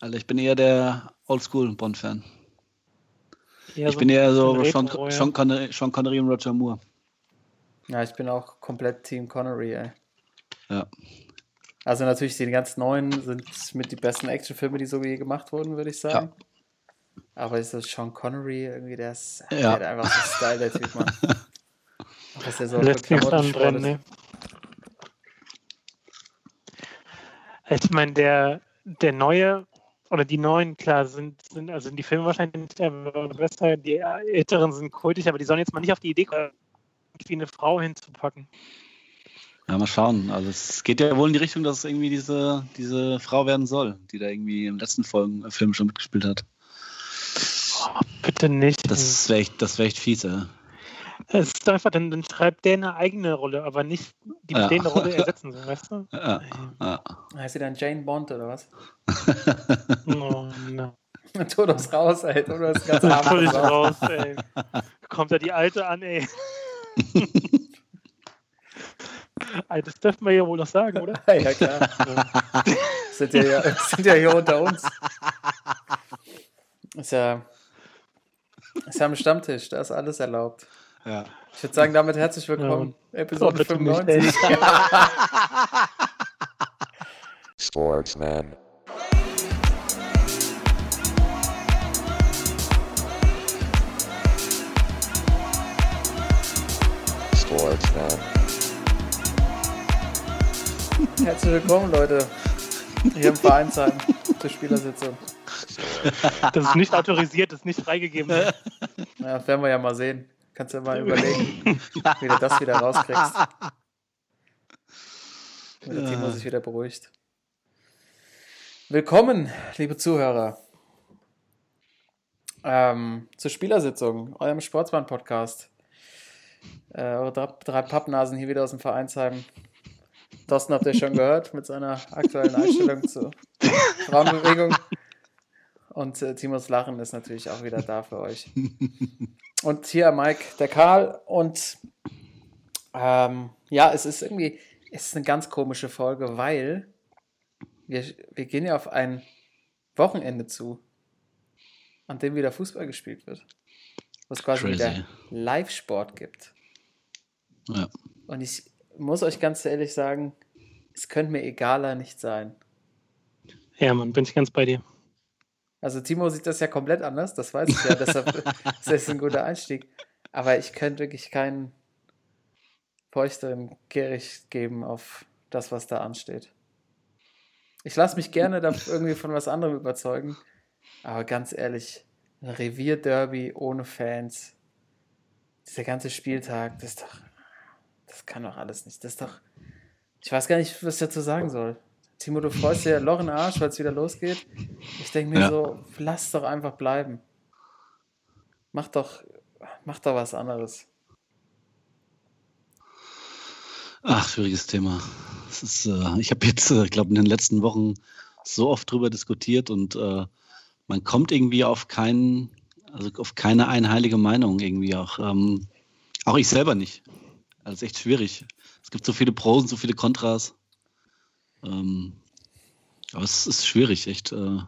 Also ich bin eher der Oldschool-Bond-Fan. Ich so bin eher so Sean, Retro, ja. Sean, Connery, Sean Connery und Roger Moore. Ja, ich bin auch komplett Team Connery, ey. Ja. Also natürlich, die ganz neuen sind mit die besten Actionfilme, die so je gemacht wurden, würde ich sagen. Aber ist das Sean Connery irgendwie, der ist der Ja. hat einfach so Style, der Typ, Mann. Was der so Lässt nichts anbrennen, ne? Ich meine, der, der neue oder die neuen, klar, sind, sind, also sind die Filme wahrscheinlich nicht der besser, die älteren sind kultig, aber die sollen jetzt mal nicht auf die Idee kommen, irgendwie eine Frau hinzupacken. Ja, mal schauen. Also es geht ja wohl in die Richtung, dass es irgendwie diese, diese Frau werden soll, die da irgendwie im letzten Folgen äh, Film schon mitgespielt hat. Oh, bitte nicht. Das wäre echt, das wär echt fies, ey. Es ist einfach, dann, dann schreibt der eine eigene Rolle, aber nicht die Ja. bestehende Rolle ersetzen soll, weißt du? Ja, ja. Heißt sie dann Jane Bond oder was? Oh, no. Todos raus, ey. Todos ganz abends raus. raus, ey. Kommt da die Alte an, ey. Ey, Das dürfen wir ja wohl noch sagen, oder? Ja, klar. sind, ja, hier- sind ja hier unter uns. Ist ja, ist ja am Stammtisch, da ist alles erlaubt. Ja. Ich würde sagen, damit herzlich willkommen. Episode bitte nicht, 95. Sportsman. Sportsman. Herzlich willkommen, Leute. Hier im Vereinsheim zur Spielersitzung. Das ist nicht autorisiert, das ist nicht freigegeben. Ja, das werden wir ja mal sehen. Kannst du ja mal überlegen, wie du das wieder rauskriegst. Wenn der Timo sich wieder beruhigt. Willkommen, liebe Zuhörer, ähm, zur Spielersitzung, eurem Sportsmann-Podcast. Äh, eure drei, drei Pappnasen hier wieder aus dem Vereinsheim. Thorsten habt ihr schon gehört mit seiner aktuellen Einstellung zur Frauenbewegung. Und äh, Timos Lachen ist natürlich auch wieder da für euch. Und hier Mike, der Karl. Und ähm, ja, es ist irgendwie, es ist eine ganz komische Folge, weil wir, wir gehen ja auf ein Wochenende zu, an dem wieder Fußball gespielt wird. Wo es quasi Crazy. wieder Live-Sport gibt. ja. Und ich muss euch ganz ehrlich sagen, es könnte mir egaler nicht sein. Ja, Mann, bin ich ganz bei dir. Also Timo sieht das ja komplett anders, das weiß ich ja, deshalb das ist ein guter Einstieg. Aber ich könnte wirklich keinen feuchteren Gericht geben auf das, was da ansteht. Ich lasse mich gerne da irgendwie von was anderem überzeugen, aber ganz ehrlich, ein Revierderby ohne Fans, dieser ganze Spieltag, das ist doch, das kann doch alles nicht. Das ist doch, ich weiß gar nicht, was ich dazu sagen soll. Timo, du freust dir ja Loch in den Arsch, weil es wieder losgeht. Ich denke mir Ja. so, lass doch einfach bleiben. Mach doch, mach doch was anderes. Ach, schwieriges Thema. Das ist, äh, ich habe jetzt, äh, glaube in den letzten Wochen so oft drüber diskutiert und äh, man kommt irgendwie auf keinen, also auf keine einheilige Meinung irgendwie auch. Ähm, auch ich selber nicht. Also es ist echt schwierig. Es gibt so viele Pros und so viele Kontras. Ähm, aber es ist schwierig, echt äh,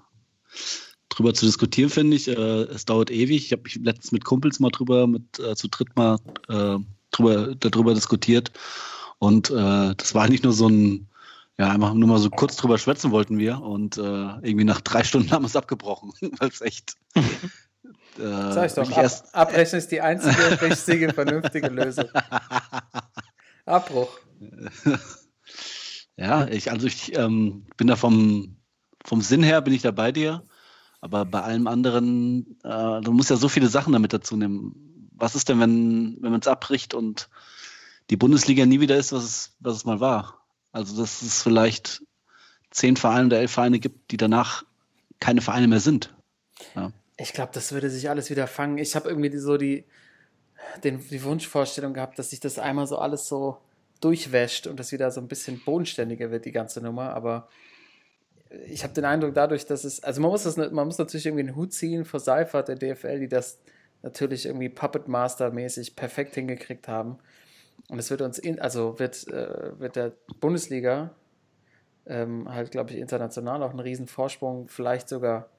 drüber zu diskutieren, finde ich. Äh, es dauert ewig. Ich habe mich letztens mit Kumpels mal drüber, mit äh, zu dritt mal äh, drüber, darüber diskutiert. Und äh, das war nicht nur so ein, ja, einfach nur mal so kurz drüber schwätzen wollten wir. Und äh, irgendwie nach drei Stunden haben wir es abgebrochen, weil es echt. Sag ich doch, ab, Abbrechen ist die einzige richtige, vernünftige Lösung. Abbruch. ja, ich, also ich ähm, bin da vom, vom Sinn her bin ich da bei dir. Aber bei allem anderen, äh, du musst ja so viele Sachen damit dazu nehmen. Was ist denn, wenn, wenn man es abbricht und die Bundesliga nie wieder ist, was es, was es mal war? Also, dass es vielleicht zehn Vereine oder elf Vereine gibt, die danach keine Vereine mehr sind. Ja. Ich glaube, das würde sich alles wieder fangen. Ich habe irgendwie so die, den, die Wunschvorstellung gehabt, dass sich das einmal so alles so durchwäscht und das wieder so ein bisschen bodenständiger wird, die ganze Nummer. Aber ich habe den Eindruck, dadurch, dass es, also man muss, das, man muss natürlich irgendwie einen Hut ziehen vor Seifert, der DFL, die das natürlich irgendwie Puppet Master-mäßig perfekt hingekriegt haben. Und es wird uns, in, also wird, äh, wird der Bundesliga ähm, halt, glaube ich, international auch einen riesen Vorsprung vielleicht sogar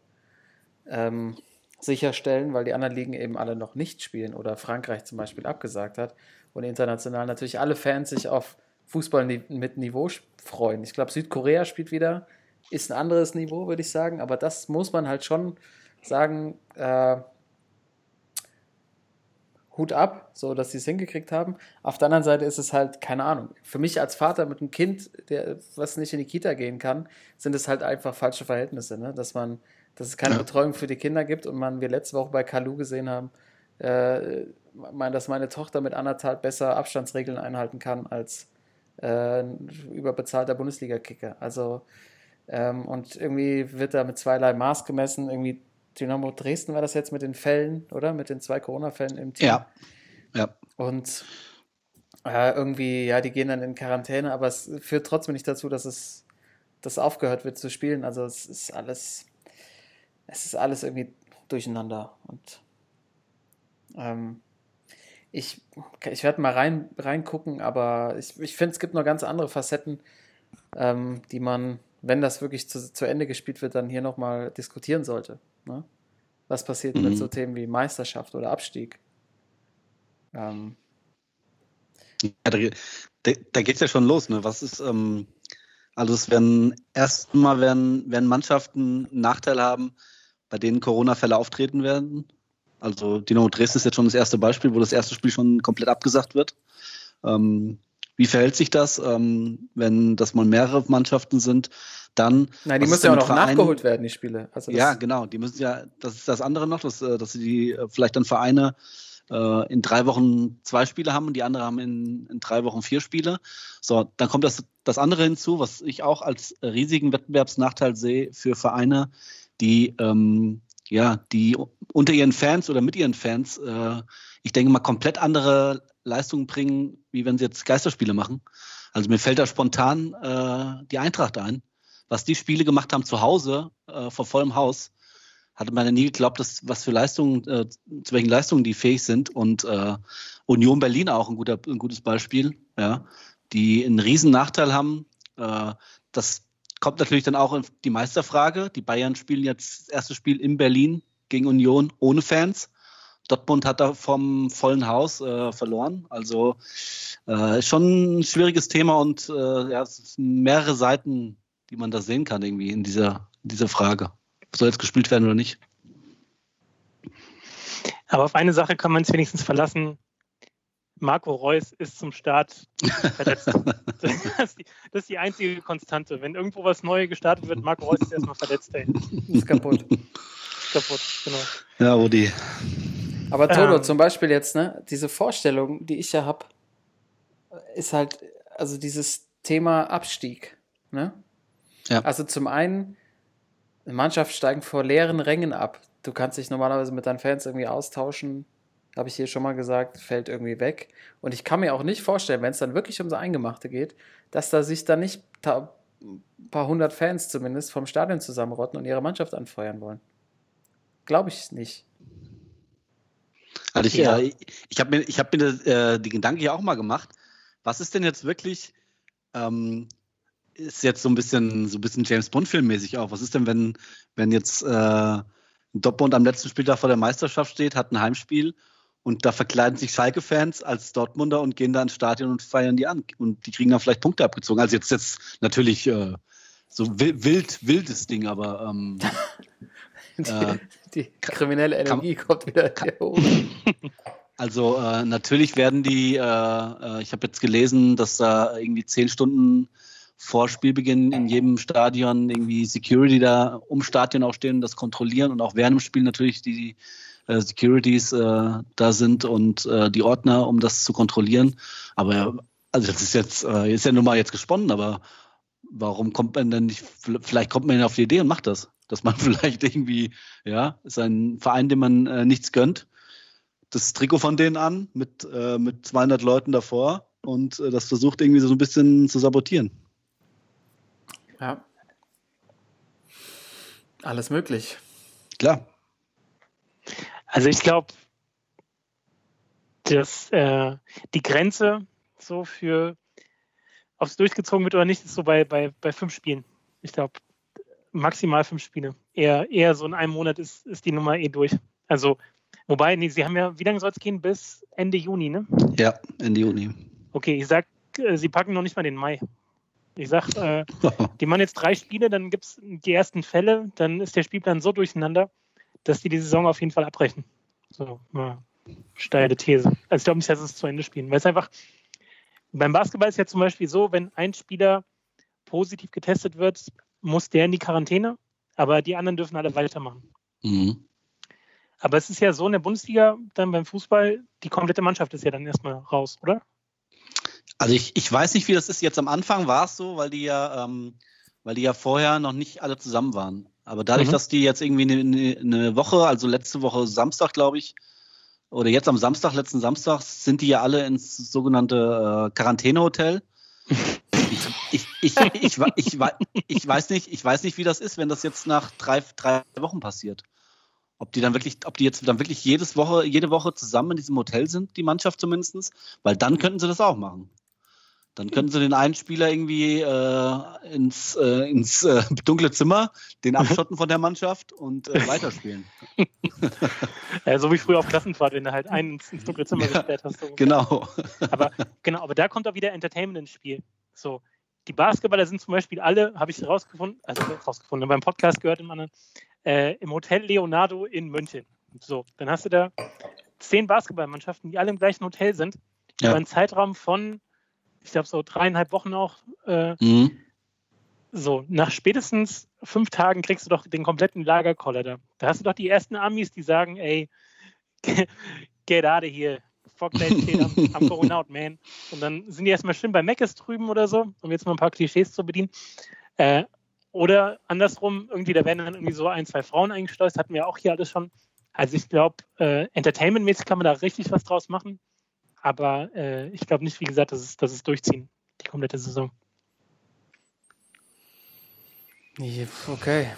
ähm, sicherstellen, weil die anderen Ligen eben alle noch nicht spielen oder Frankreich zum Beispiel abgesagt hat und international natürlich alle Fans sich auf Fußball mit Niveau freuen. Ich glaube, Südkorea spielt wieder, ist ein anderes Niveau, würde ich sagen, aber das muss man halt schon sagen, äh, Hut ab, so dass sie es hingekriegt haben. Auf der anderen Seite ist es halt, keine Ahnung, für mich als Vater mit einem Kind, der, was nicht in die Kita gehen kann, sind es halt einfach falsche Verhältnisse, ne? dass man, dass es keine ja. Betreuung für die Kinder gibt und man, wir letzte Woche bei Kalu gesehen haben, äh, mein, dass meine Tochter mit anderthalb besser Abstandsregeln einhalten kann als äh, überbezahlter Bundesliga-Kicker. Also ähm, und irgendwie wird da mit zweierlei Maß gemessen, irgendwie Dynamo Dresden war das jetzt mit den Fällen, oder? Mit den zwei Corona-Fällen im Team. Ja. ja. Und äh, irgendwie, ja, die gehen dann in Quarantäne, aber es führt trotzdem nicht dazu, dass es dass aufgehört wird zu spielen. Also es ist alles, es ist alles irgendwie durcheinander. Und ähm, ich, ich werde mal rein, reingucken, aber ich, ich finde, es gibt noch ganz andere Facetten, ähm, die man, wenn das wirklich zu, zu Ende gespielt wird, dann hier nochmal diskutieren sollte. Ne? Was passiert mhm. mit so Themen wie Meisterschaft oder Abstieg? Ähm. Ja, da, da, da geht es ja schon los. Ne? Was ist, ähm, also es werden erstmal werden, werden Mannschaften einen Nachteil haben, bei denen Corona-Fälle auftreten werden. Also Dynamo Dresden ist jetzt schon das erste Beispiel, wo das erste Spiel schon komplett abgesagt wird. Ähm, wie verhält sich das, ähm, wenn das mal mehrere Mannschaften sind? Dann. Nein, die müssen ja auch noch Vereinen? nachgeholt werden, die Spiele. Also ja, genau. Die müssen ja, das ist das andere noch, dass, äh, dass die äh, vielleicht dann Vereine äh, in drei Wochen zwei Spiele haben und die anderen haben in, in drei Wochen vier Spiele. So, dann kommt das, das andere hinzu, was ich auch als riesigen Wettbewerbsnachteil sehe für Vereine, die ähm, ja, die unter ihren Fans oder mit ihren Fans, äh, ich denke mal, komplett andere Leistungen bringen, wie wenn sie jetzt Geisterspiele machen. Also mir fällt da spontan äh, die Eintracht ein. Was die Spiele gemacht haben zu Hause, äh, vor vollem Haus, hatte man ja nie geglaubt, dass, was für Leistungen, äh, zu welchen Leistungen die fähig sind. Und äh, Union Berlin auch ein, guter, ein gutes Beispiel, ja, die einen riesen Nachteil haben. Äh, das kommt natürlich dann auch die Meisterfrage. Die Bayern spielen jetzt das erste Spiel in Berlin gegen Union ohne Fans. Dortmund hat da vom vollen Haus äh, verloren. Also äh, schon ein schwieriges Thema und äh, ja, es sind mehrere Seiten, die man da sehen kann irgendwie in dieser, in dieser Frage. Soll jetzt gespielt werden oder nicht? Aber auf eine Sache kann man es wenigstens verlassen. Marco Reus ist zum Start verletzt. das, ist die, das, ist die, einzige Konstante. Wenn irgendwo was Neues gestartet wird, Marco Reus ist erstmal verletzt. Ey. Ist kaputt. Ist kaputt, genau. Ja, Rudi. Aber Toto, ähm, zum Beispiel jetzt, ne, diese Vorstellung, die ich ja habe, ist halt, also dieses Thema Abstieg. Ne? Ja. Also zum einen, eine Mannschaft steigt vor leeren Rängen ab. Du kannst dich normalerweise mit deinen Fans irgendwie austauschen, habe ich hier schon mal gesagt, fällt irgendwie weg. Und ich kann mir auch nicht vorstellen, wenn es dann wirklich um so Eingemachte geht, dass da sich dann nicht ein paar hundert Fans zumindest vom Stadion zusammenrotten und ihre Mannschaft anfeuern wollen. Glaube ich nicht. Also ich, ja. äh, ich habe mir, ich hab mir äh, die Gedanken ja auch mal gemacht. Was ist denn jetzt wirklich, ähm, ist jetzt so ein bisschen, so ein bisschen James Bond-Film-mäßig auch. Was ist denn, wenn, wenn jetzt äh, Dortmund am letzten Spieltag vor der Meisterschaft steht, hat ein Heimspiel und da verkleiden sich Schalke-Fans als Dortmunder und gehen da ins Stadion und feiern die an. Und die kriegen dann vielleicht Punkte abgezogen. Also jetzt jetzt natürlich äh, so wild, wildes Ding, aber ähm, die, äh, die, kriminelle Energie kann, kommt wieder hier hoch. Also äh, natürlich werden die, äh, äh, ich habe jetzt gelesen, dass da irgendwie zehn Stunden vor Spielbeginn in jedem Stadion irgendwie Security da um Stadion auch stehen und das kontrollieren und auch während dem Spiel natürlich die äh, Securities äh, da sind und äh, die Ordner, um das zu kontrollieren. Aber also das ist jetzt, äh, ist ja nun mal jetzt gesponnen, aber warum kommt man denn nicht, vielleicht kommt man ja auf die Idee und macht das. Dass man vielleicht irgendwie, ja, ist ein Verein, dem man äh, nichts gönnt, das Trikot von denen an mit, äh, mit 200 Leuten davor und äh, das versucht irgendwie so ein bisschen zu sabotieren. Ja. Alles möglich. Klar. Also ich glaube, dass äh, die Grenze so für ob es durchgezogen wird oder nicht, ist so bei, bei, bei fünf Spielen. Ich glaube, maximal fünf Spiele. Eher, eher so in einem Monat ist, ist die Nummer eh durch. Also, wobei, nee, sie haben ja, wie lange soll es gehen? Bis Ende Juni, ne? Ja, Ende Juni. Okay, ich sag, äh, sie packen noch nicht mal den Mai. Ich sag, äh, die machen jetzt drei Spiele, dann gibt es die ersten Fälle, dann ist der Spielplan so durcheinander, dass die die Saison auf jeden Fall abbrechen. So, ja, steile These. Also ich glaube nicht, dass es zu Ende spielen. Weil es einfach, beim Basketball ist ja zum Beispiel so, wenn ein Spieler positiv getestet wird, muss der in die Quarantäne, aber die anderen dürfen alle weitermachen. Mhm. Aber es ist ja so in der Bundesliga, dann beim Fußball, die komplette Mannschaft ist ja dann erstmal raus, oder? Also ich, ich weiß nicht, wie das ist. Jetzt am Anfang war es so, weil die ja, ähm, weil die ja vorher noch nicht alle zusammen waren. Aber dadurch, Mhm. dass die jetzt irgendwie eine, eine Woche, also letzte Woche Samstag, glaube ich, oder jetzt am Samstag, letzten Samstag, sind die ja alle ins sogenannte äh, Quarantänehotel. Ich, ich, ich, ich, ich, weiß nicht, ich weiß nicht, wie das ist, wenn das jetzt nach drei, drei Wochen passiert. Ob die dann wirklich, ob die jetzt dann wirklich jedes Woche, jede Woche zusammen in diesem Hotel sind, die Mannschaft zumindest, weil dann könnten sie das auch machen. Dann könnten sie den einen Spieler irgendwie äh, ins, äh, ins äh, dunkle Zimmer, den abschotten von der Mannschaft und äh, weiterspielen. Äh, so wie früher auf Klassenfahrt, wenn du halt einen ins, ins dunkle Zimmer Ja, gesperrt hast. So. Genau. Aber genau, aber da kommt auch wieder Entertainment ins Spiel. So, die Basketballer sind zum Beispiel alle, habe ich rausgefunden, also rausgefunden, beim Podcast gehört im anderen, äh, im Hotel Leonardo in München. So, dann hast du da zehn Basketballmannschaften, die alle im gleichen Hotel sind, Ja. über einen Zeitraum von, ich glaube, so dreieinhalb Wochen auch. Äh, Mhm. so, nach spätestens fünf Tagen kriegst du doch den kompletten Lagerkoller da. Da hast du doch die ersten Amis, die sagen, ey, get out of here. Fuck that shit, I'm, I'm going out, man. Und dann sind die erstmal schön bei Meckes drüben oder so, um jetzt mal ein paar Klischees zu bedienen. Äh, oder andersrum, irgendwie, da werden dann irgendwie so ein, zwei Frauen eingeschleust, hatten wir auch hier alles schon. Also ich glaube, äh, entertainmentmäßig kann man da richtig was draus machen. Aber äh, ich glaube nicht, wie gesagt, dass es, dass es durchziehen, die komplette Saison. Okay.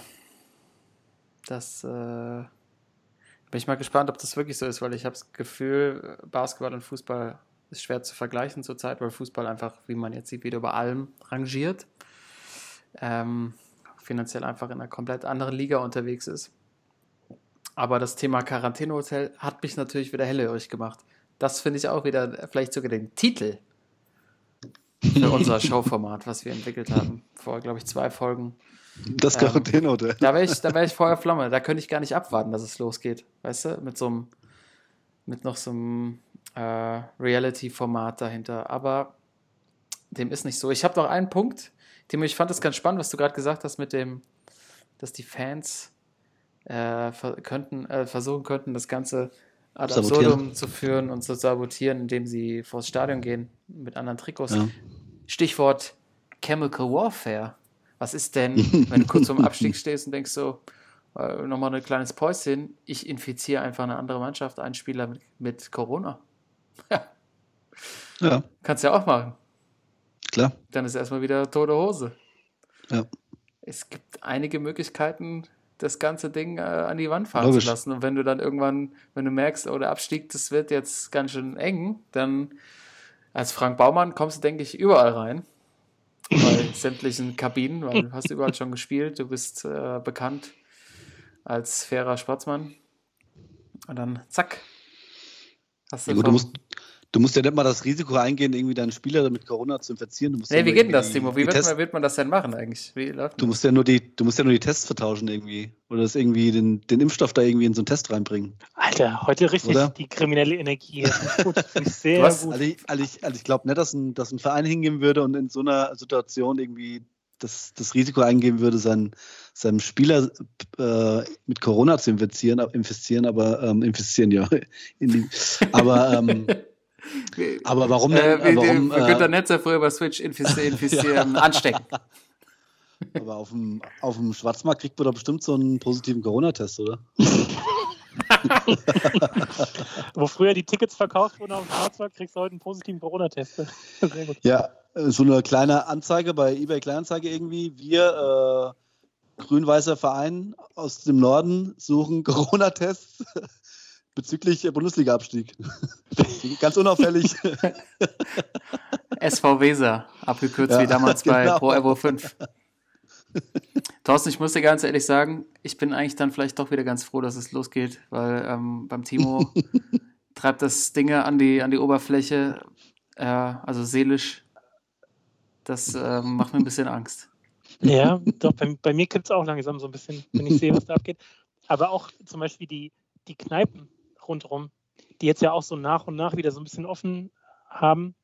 Das äh, bin ich mal gespannt, ob das wirklich so ist, weil ich habe das Gefühl, Basketball und Fußball ist schwer zu vergleichen zurzeit, weil Fußball einfach, wie man jetzt sieht, wieder über allem rangiert. Ähm, finanziell einfach in einer komplett anderen Liga unterwegs ist. Aber das Thema Quarantänehotel hat mich natürlich wieder hellhörig gemacht. Das finde ich auch wieder vielleicht sogar den Titel für unser Showformat, was wir entwickelt haben. Vor, glaube ich, zwei Folgen. Das Ähm, Quarantänehotel. Da wäre ich, da wär ich Feuer Flamme. Da könnte ich gar nicht abwarten, dass es losgeht. Weißt du? Mit so einem, mit noch so einem äh, Reality-Format dahinter. Aber dem ist nicht so. Ich habe noch einen Punkt, Timo, ich fand das ganz spannend, was du gerade gesagt hast mit dem, dass die Fans äh, könnten, äh, versuchen könnten, das Ganze ad absurdum zu führen und zu sabotieren, indem sie vors Stadion gehen mit anderen Trikots. Ja. Stichwort Chemical Warfare. Was ist denn, wenn du kurz vorm Abstieg stehst und denkst so, äh, nochmal ein kleines Päuschen, ich infiziere einfach eine andere Mannschaft, einen Spieler mit, mit Corona. ja, Kannst ja auch machen. klar. Dann ist erstmal wieder tote Hose. Ja. Es gibt einige Möglichkeiten, das ganze Ding äh, an die Wand fahren Logisch. zu lassen. Und wenn du dann irgendwann, wenn du merkst, oh, der Abstieg, das wird jetzt ganz schön eng, dann als Frank Baumann kommst du, denke ich, überall rein. Bei sämtlichen Kabinen, weil du hast überall schon gespielt, du bist äh, bekannt als fairer Sportsmann. Und dann zack. Hast Ja, gut, du, musst, du musst ja nicht mal das Risiko eingehen, irgendwie deinen Spieler mit Corona zu infizieren. Du musst Nee, ja wie geht denn das, Timo? Wie wird man, wird man das denn machen eigentlich? Wie läuft Du musst ja nur die, du musst ja nur die Tests vertauschen irgendwie. Oder das irgendwie den, den Impfstoff da irgendwie in so einen Test reinbringen. Alter, heute richtig Oder? die kriminelle Energie. gut, sehr gut. Also ich, also ich, also ich glaube nicht, dass ein, dass ein Verein hingehen würde und in so einer Situation irgendwie das, das Risiko eingehen würde, seinen, seinem Spieler äh, mit Corona zu infizieren, infizieren, aber ähm, infizieren ja. In die, aber, ähm, aber warum denn? Äh, warum, wie, Günter äh, Netzer früher über Switch infizieren, infizieren anstecken. aber auf dem, auf dem Schwarzmarkt kriegt man doch bestimmt so einen positiven Corona-Test, oder? Wo früher die Tickets verkauft wurden auf dem Schwarzmarkt, kriegst du heute einen positiven Corona-Test. Sehr gut. Ja, äh, so eine kleine Anzeige bei eBay Kleinanzeige irgendwie. Wir, äh, grün-weißer Verein aus dem Norden, suchen Corona-Tests bezüglich äh, Bundesliga-Abstieg. Ganz unauffällig. SV Weser, abgekürzt Ja, wie damals bei genau. Pro Evo 5. Thorsten, ich muss dir ganz ehrlich sagen, ich bin eigentlich dann vielleicht doch wieder ganz froh, dass es losgeht, weil ähm, beim Timo treibt das Dinge an die, an die Oberfläche, äh, also seelisch. Das ähm, macht mir ein bisschen Angst. Ja, doch, bei, bei mir kippt es auch langsam so ein bisschen, wenn ich sehe, was da abgeht. Aber auch zum Beispiel die, die Kneipen rundherum, die jetzt ja auch so nach und nach wieder so ein bisschen offen haben.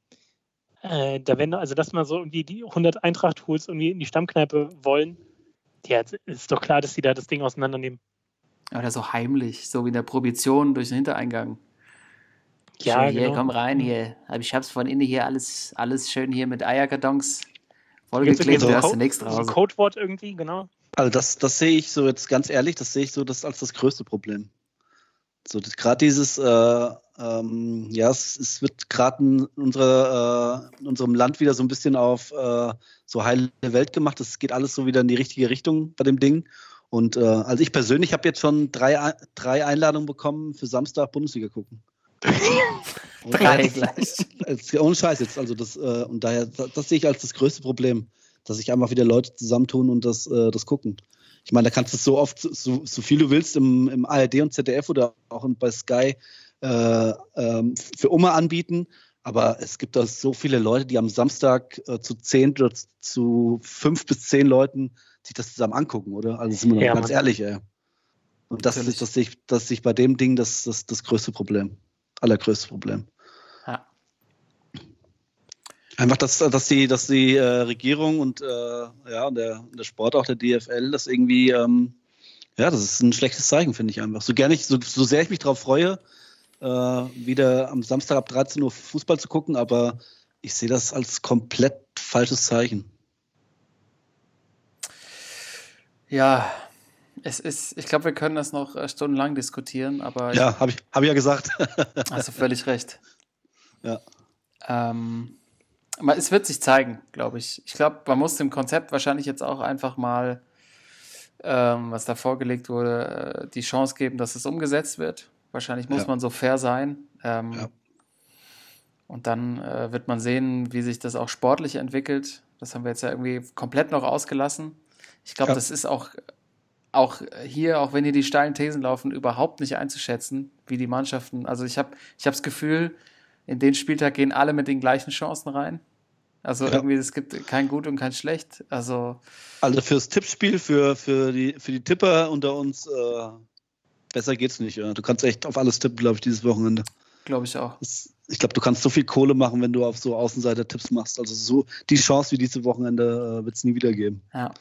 Äh, da wenn, also dass man so irgendwie die 100 Eintracht-Tools irgendwie in die Stammkneipe wollen, ja, ist doch klar, dass die da das Ding auseinandernehmen. Oder so heimlich, so wie in der Prohibition durch den Hintereingang. Ja, schön hier, genau. komm rein hier. Ich hab's von innen hier alles, alles schön hier mit Eierkartons vollgeklebt, irgendwie da hast du nichts so ein. Codewort irgendwie, genau. Also das, das sehe ich so jetzt ganz ehrlich, das sehe ich so das als das größte Problem. So gerade dieses, äh, ähm, ja, es, es wird gerade in, unserer, äh, in unserem Land wieder so ein bisschen auf äh, so heile Welt gemacht. Es geht alles so wieder in die richtige Richtung bei dem Ding. Und äh, also ich persönlich habe jetzt schon drei, Ei- drei Einladungen bekommen für Samstag Bundesliga gucken. Drei gleich. Ohne Scheiß jetzt, also das, äh, und daher, das, das sehe ich als das größte Problem, dass sich einfach wieder Leute zusammentun und das, äh, das gucken. Ich meine, da kannst du so oft, so, so viel du willst im, im ARD und ZDF oder auch bei Sky äh, ähm, für Oma anbieten, aber es gibt da so viele Leute, die am Samstag äh, zu zehn oder zu fünf bis zehn Leuten sich das zusammen angucken, oder? Also sind wir Ja, ganz Mann. ehrlich, ey. Und das Natürlich. ist, das das sehe ich bei dem Ding das, das, das größte Problem. Allergrößte Problem. Einfach, dass, dass die, dass die äh, Regierung und äh, ja, der, der Sport, auch der DFL, das irgendwie, ähm, ja, das ist ein schlechtes Zeichen, finde ich einfach. So gerne ich, so, so sehr ich mich darauf freue, äh, wieder am Samstag ab 13 Uhr Fußball zu gucken, aber ich sehe das als komplett falsches Zeichen. Ja, es ist, ich glaube, wir können das noch äh, stundenlang diskutieren, aber Ja, habe ich, hab ich ja gesagt. hast du völlig recht. Ja. Ähm, aber es wird sich zeigen, glaube ich. Ich glaube, man muss dem Konzept wahrscheinlich jetzt auch einfach mal, ähm, was da vorgelegt wurde, äh, die Chance geben, dass es umgesetzt wird. Wahrscheinlich muss Ja. man so fair sein. Ähm, Ja. Und dann äh, wird man sehen, wie sich das auch sportlich entwickelt. Das haben wir jetzt ja irgendwie komplett noch ausgelassen. Ich glaube, Ja. das ist auch, auch hier, auch wenn hier die steilen Thesen laufen, überhaupt nicht einzuschätzen, wie die Mannschaften. Also ich habe ich hab das Gefühl, in den Spieltag gehen alle mit den gleichen Chancen rein. Also Ja. irgendwie, es gibt kein Gut und kein Schlecht. Also Also fürs Tippspiel, für, für, die, für die Tipper unter uns, äh, besser geht's nicht. Ja. Du kannst echt auf alles tippen, glaube ich, dieses Wochenende. glaube ich auch. Das, ich glaube, du kannst so viel Kohle machen, wenn du auf so Außenseiter-Tipps machst. Also so die Chance wie diese Wochenende äh, wird es nie wieder geben. Ja,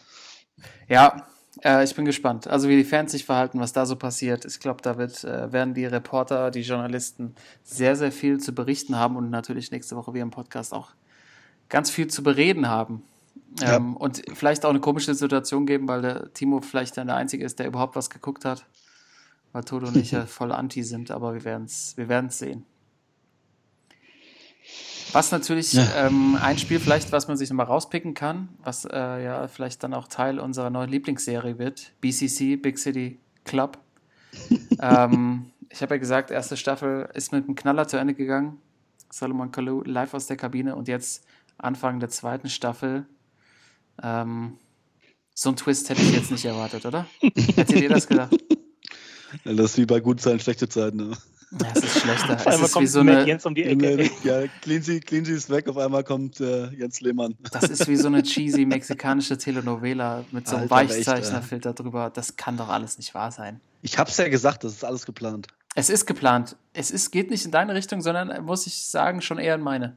ja äh, ich bin gespannt. Also wie die Fans sich verhalten, was da so passiert. Ich glaube, da wird, äh, werden die Reporter, die Journalisten sehr, sehr viel zu berichten haben und natürlich nächste Woche wir im Podcast auch ganz viel zu bereden haben. Ja. Ähm, und vielleicht auch eine komische Situation geben, weil der Timo vielleicht dann der Einzige ist, der überhaupt was geguckt hat. Weil Toto und ich ja voll anti sind, aber wir werden es wir werden's sehen. Was natürlich Ja. ähm, ein Spiel vielleicht, was man sich nochmal rauspicken kann, was äh, ja vielleicht dann auch Teil unserer neuen Lieblingsserie wird, BCC, Big City Club. ähm, ich habe ja gesagt, erste Staffel ist mit einem Knaller zu Ende gegangen. Solomon Kalou live aus der Kabine und jetzt Anfang der zweiten Staffel. Ähm, so ein Twist hätte ich jetzt nicht erwartet, oder? Hättet ihr das gedacht? Ja, Das ist wie bei guten Zeiten, schlechte Zeiten. Ne? Ja, es ist schlechter. Auf Es einmal ist wie so eine, Jens um die Ecke. Ja, Cleansy, Cleansy ist weg, auf einmal kommt äh, Jens Lehmann. Das ist wie so eine cheesy mexikanische Telenovela mit so einem Alter, echt, Weichzeichnerfilter drüber. Das kann doch alles nicht wahr sein. Ich hab's ja gesagt, das ist alles geplant. Es ist geplant. Es ist, geht nicht in deine Richtung, sondern, muss ich sagen, schon eher in meine.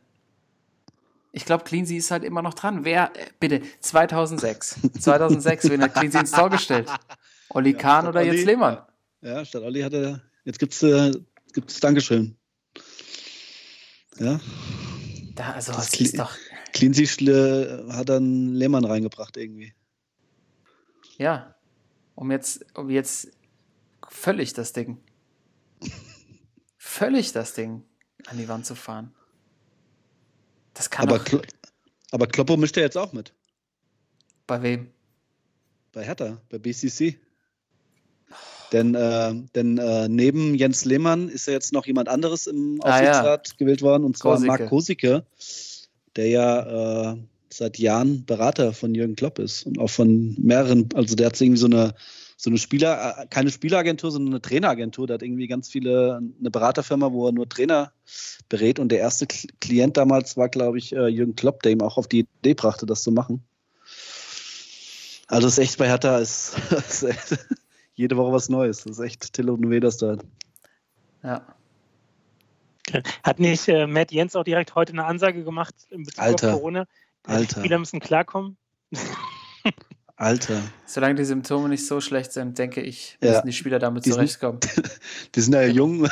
Ich glaube, Cleansy ist halt immer noch dran. Wer, äh, bitte, 2006. 2006, wen hat Cleansy ins Tor gestellt? Olli Kahn statt oder jetzt Olli- Lehmann? Ja, statt Olli hat er, jetzt gibt's, äh, gibt's Dankeschön. Ja, Da, also, Das ist doch, Cleansy äh, hat dann Lehmann reingebracht irgendwie. ja, um jetzt, um jetzt völlig das Ding, völlig das Ding an die Wand zu fahren. Das kann Aber, Klo aber Kloppo mischt er jetzt auch mit. bei wem? Bei Hertha, bei BCC. Denn, äh, denn äh, neben Jens Lehmann ist ja jetzt noch jemand anderes im Ah, ja. Aufsichtsrat gewählt worden, und zwar Kosicke. Marc Kosicke. der ja äh, seit Jahren Berater von Jürgen Klopp ist und auch von mehreren, also der hat irgendwie so eine so eine Spieler, äh, keine Spieleragentur, sondern eine Traineragentur. Der hat irgendwie ganz viele, eine Beraterfirma, wo er nur Trainer berät. Und der erste Klient damals war, glaube ich, äh, Jürgen Klopp, der ihm auch auf die Idee brachte, das zu machen. Also das ist echt bei Hertha ist, ist echt, jede Woche was Neues. Das ist echt Telenovelas da. Ja. Hat nicht äh, Matt Jens auch direkt heute eine Ansage gemacht in Bezug Alter. auf Corona? Die Alter. Spieler müssen klarkommen. Alter. Solange die Symptome nicht so schlecht sind, denke ich, Ja. müssen die Spieler damit Die sind- zurechtkommen. Die sind ja jung.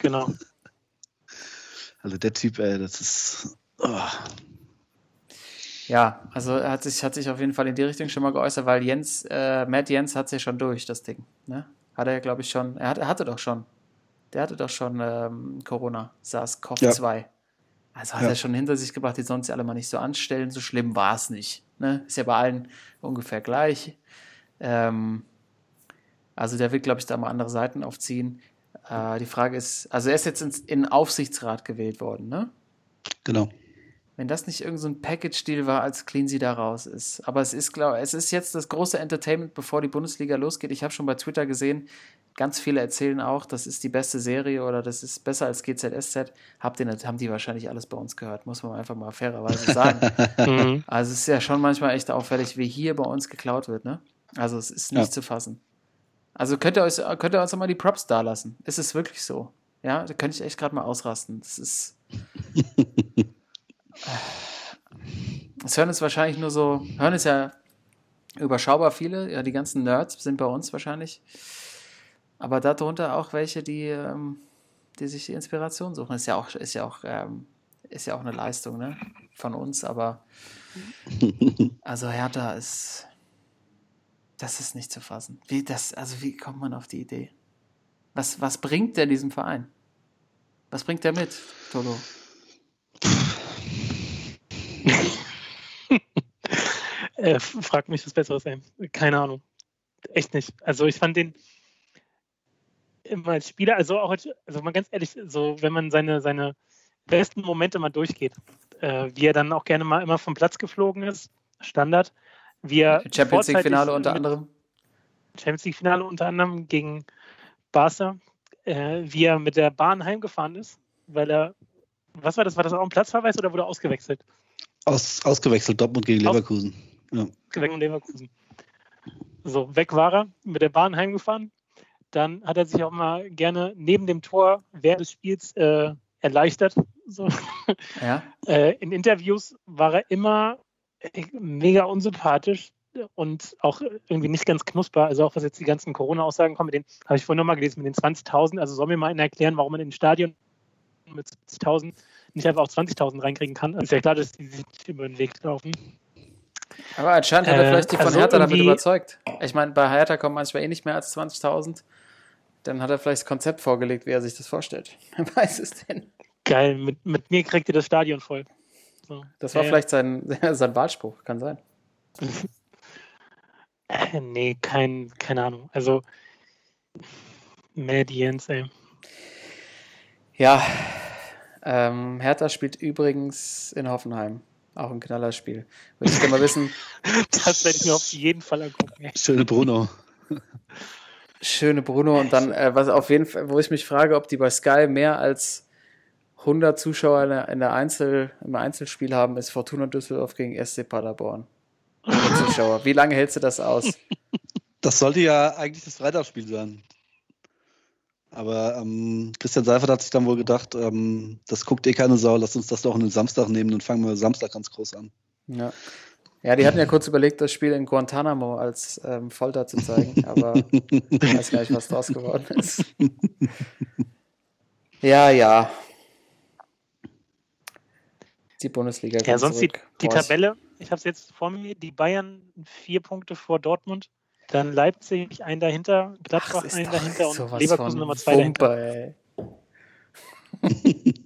Genau. Also der Typ, ey, das ist. Oh. Ja, also er hat sich, hat sich auf jeden Fall in die Richtung schon mal geäußert, weil Jens, äh, Matt Jens hat ja schon durch, das Ding. Ne? Hat er ja, glaube ich, schon. Er, hat, er hatte doch schon. Der hatte doch schon ähm, Corona, SARS-CoV-2. Also hat Ja. er schon hinter sich gebracht, die sich alle mal nicht so anstellen. So schlimm war es nicht. Ne? Ist ja bei allen ungefähr gleich. Ähm, also der will, glaube ich, da mal andere Seiten aufziehen. Äh, die Frage ist, also er ist jetzt in den Aufsichtsrat gewählt worden, ne? Genau. Wenn das nicht irgendein so ein Package-Deal war, als Cleansy da raus ist. Aber es ist, glaube es ist jetzt das große Entertainment, bevor die Bundesliga losgeht. Ich habe schon bei Twitter gesehen, ganz viele erzählen auch, das ist die beste Serie oder das ist besser als GZSZ. Habt ihr haben die wahrscheinlich alles bei uns gehört, muss man einfach mal fairerweise sagen. Mhm. also es ist ja schon manchmal echt auffällig, wie hier bei uns geklaut wird, ne? Also es ist nicht Ja. zu fassen. Also könnt ihr, euch, könnt ihr uns noch mal die Props da lassen. Ist es wirklich so? Ja, da könnte ich echt gerade mal ausrasten. Das ist. Es hören es wahrscheinlich nur so, hören es ja überschaubar viele, ja, die ganzen Nerds sind bei uns wahrscheinlich. Aber darunter auch welche, die, ähm, die sich die Inspiration suchen. Ist ja auch, ist ja auch, ähm, ist ja auch eine Leistung, ne? Von uns, aber also Hertha ist. Das ist nicht zu fassen. Wie das, also wie kommt man auf die Idee? Was, was bringt der diesem Verein? Was bringt der mit, Tolo? Äh, frag mich was Besseres, ey. Keine Ahnung. Echt nicht. Also ich fand den immer als Spieler, also auch als, also mal ganz ehrlich, so wenn man seine, seine besten Momente mal durchgeht, äh, wie er dann auch gerne mal immer vom Platz geflogen ist, Standard, wie er Champions League-Finale unter anderem. Champions League Finale unter anderem gegen Barca, äh, wie er mit der Bahn heimgefahren ist, weil er, was war das, war das auch ein Platzverweis oder wurde er ausgewechselt? Aus, ausgewechselt, Dortmund gegen Aus- Leverkusen. Ja. Weg in Leverkusen. So, weg war er, mit der Bahn heimgefahren. Dann hat er sich auch mal gerne neben dem Tor während des Spiels äh, erleichtert. So. Ja. Äh, in Interviews war er immer äh, mega unsympathisch und auch irgendwie nicht ganz knusper. Also auch was jetzt die ganzen Corona-Aussagen kommen, mit den habe ich vorhin nochmal gelesen, mit den 20.000. Also soll mir mal einer erklären, warum man in ein Stadion mit 70.000 nicht einfach auch 20.000 reinkriegen kann. Also ist ja klar, dass die sich über den Weg laufen. Aber anscheinend hat er Äh, vielleicht die von also Hertha damit überzeugt. Ich meine, bei Hertha kommen manchmal eh nicht mehr als 20.000. Dann hat er vielleicht das Konzept vorgelegt, wie er sich das vorstellt. Wer weiß es denn? Geil, mit, mit mir kriegt ihr das Stadion voll. So. Das war ja. vielleicht sein, sein Wahlspruch, kann sein. Äh, nee, kein, keine Ahnung. Also, Mad Jens, ey. Ja, ähm, Hertha spielt übrigens in Hoffenheim. Auch ein Knallerspiel. Würde ich gerne mal wissen, Das werde ich mir auf jeden Fall angucken. Schöne Bruno. schöne Bruno und dann, äh, was auf jeden Fall, wo ich mich frage, ob die bei Sky mehr als 100 Zuschauer in der, in der Einzel, im Einzelspiel haben, ist Fortuna Düsseldorf gegen SC Paderborn. 100 Zuschauer. Wie lange hältst du das aus? Das sollte ja eigentlich das Freitagsspiel sein. Aber ähm, Christian Seifert hat sich dann wohl gedacht, ähm, das guckt eh keine Sau, lass uns das doch an den Samstag nehmen und fangen wir Samstag ganz groß an. Ja. Ja, die hatten ja kurz überlegt, das Spiel in Guantanamo als ähm, Folter zu zeigen, aber ich weiß gar nicht, was draus geworden ist. Ja, ja. Die Bundesliga. Ja, sonst die, zurück. die ich- Tabelle, ich habe es jetzt vor mir, die Bayern vier Punkte vor Dortmund, dann Leipzig ein dahinter, Gladbach Ach, ein dahinter und sowas Leverkusen Nummer zwei dahinter. Wumpe, ey.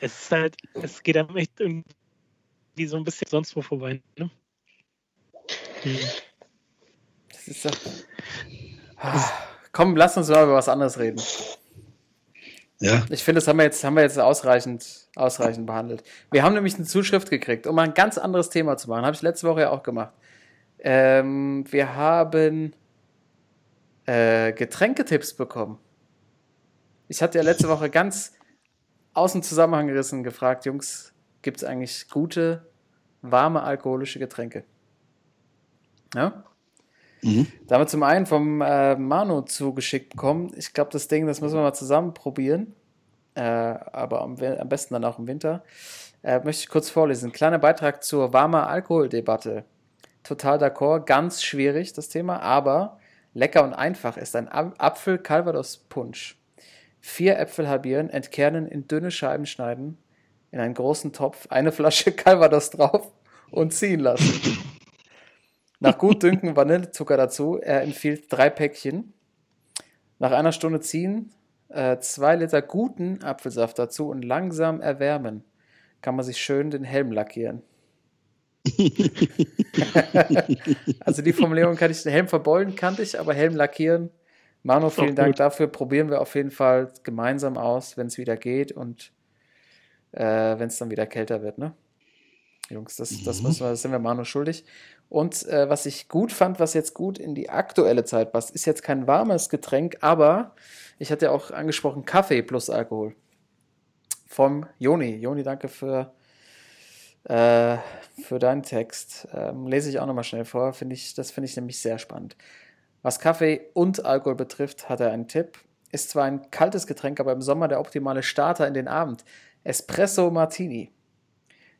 Es ist halt, es geht einem echt irgendwie so ein bisschen sonst wo vorbei. Ne? Hm. Das ist doch... Ah, Komm, lass uns mal über was anderes reden. Ja. Ich finde, das haben wir jetzt, haben wir jetzt ausreichend, ausreichend behandelt. Wir haben nämlich eine Zuschrift gekriegt, um mal ein ganz anderes Thema zu machen. Habe ich letzte Woche ja auch gemacht. Ähm, wir haben äh, Getränketipps bekommen. Ich hatte ja letzte Woche ganz aus dem Zusammenhang gerissen gefragt, Jungs, gibt es eigentlich gute, warme alkoholische Getränke? Ja? Mhm. Da haben wir zum einen vom äh, Manu zugeschickt bekommen. Ich glaube, das Ding, das müssen wir mal zusammen probieren. Äh, aber am, am besten dann auch im Winter. Äh, möchte ich kurz vorlesen. Kleiner Beitrag zur warmer Alkoholdebatte. Total d'accord. Ganz schwierig, das Thema. Aber lecker und einfach ist ein Ap- Apfel-Calvados-Punsch. Vier Äpfel halbieren, entkernen, in dünne Scheiben schneiden, in einen großen Topf, eine Flasche Calvados drauf und ziehen lassen. Nach Gutdünken Vanillezucker dazu. Er empfiehlt drei Päckchen. Nach einer Stunde ziehen, äh, zwei Liter guten Apfelsaft dazu und langsam erwärmen. Kann man sich schön den Helm lackieren. also die Formulierung kann ich, den Helm verbeulen kannte ich, aber Helm lackieren. Manu, vielen Dank gut. dafür. Probieren wir auf jeden Fall gemeinsam aus, wenn es wieder geht und äh, wenn es dann wieder kälter wird, ne? Jungs, das, das, müssen wir, das sind wir Manu schuldig. Und äh, was ich gut fand, was jetzt gut in die aktuelle Zeit passt, ist jetzt kein warmes Getränk, aber ich hatte ja auch angesprochen Kaffee plus Alkohol. Vom Joni. Joni, danke für, äh, für deinen Text. Ähm, lese ich auch nochmal schnell vor. Find ich, das finde ich nämlich sehr spannend. Was Kaffee und Alkohol betrifft, hat er einen Tipp. Ist zwar ein kaltes Getränk, aber im Sommer der optimale Starter in den Abend. Espresso Martini.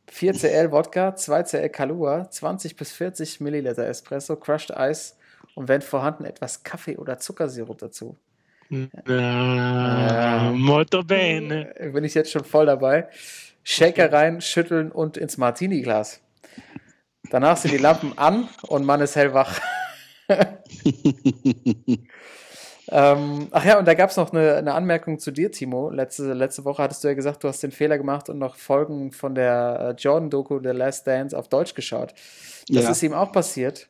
4 CL Wodka, 2 CL Kahlua, 20 bis 40 Milliliter Espresso, Crushed Eis und wenn vorhanden etwas Kaffee oder Zuckersirup dazu. Na, molto bene. Äh, Bin ich jetzt schon voll dabei. Shaker rein, schütteln und ins Martini-Glas. Danach sind die Lampen an und man ist hellwach. ähm, ach ja, und da gab es noch eine, eine Anmerkung zu dir, Timo. Letzte, letzte Woche hattest du ja gesagt, du hast den Fehler gemacht und noch Folgen von der äh, Jordan-Doku The Last Dance auf Deutsch geschaut. Das Ja. ist ihm auch passiert.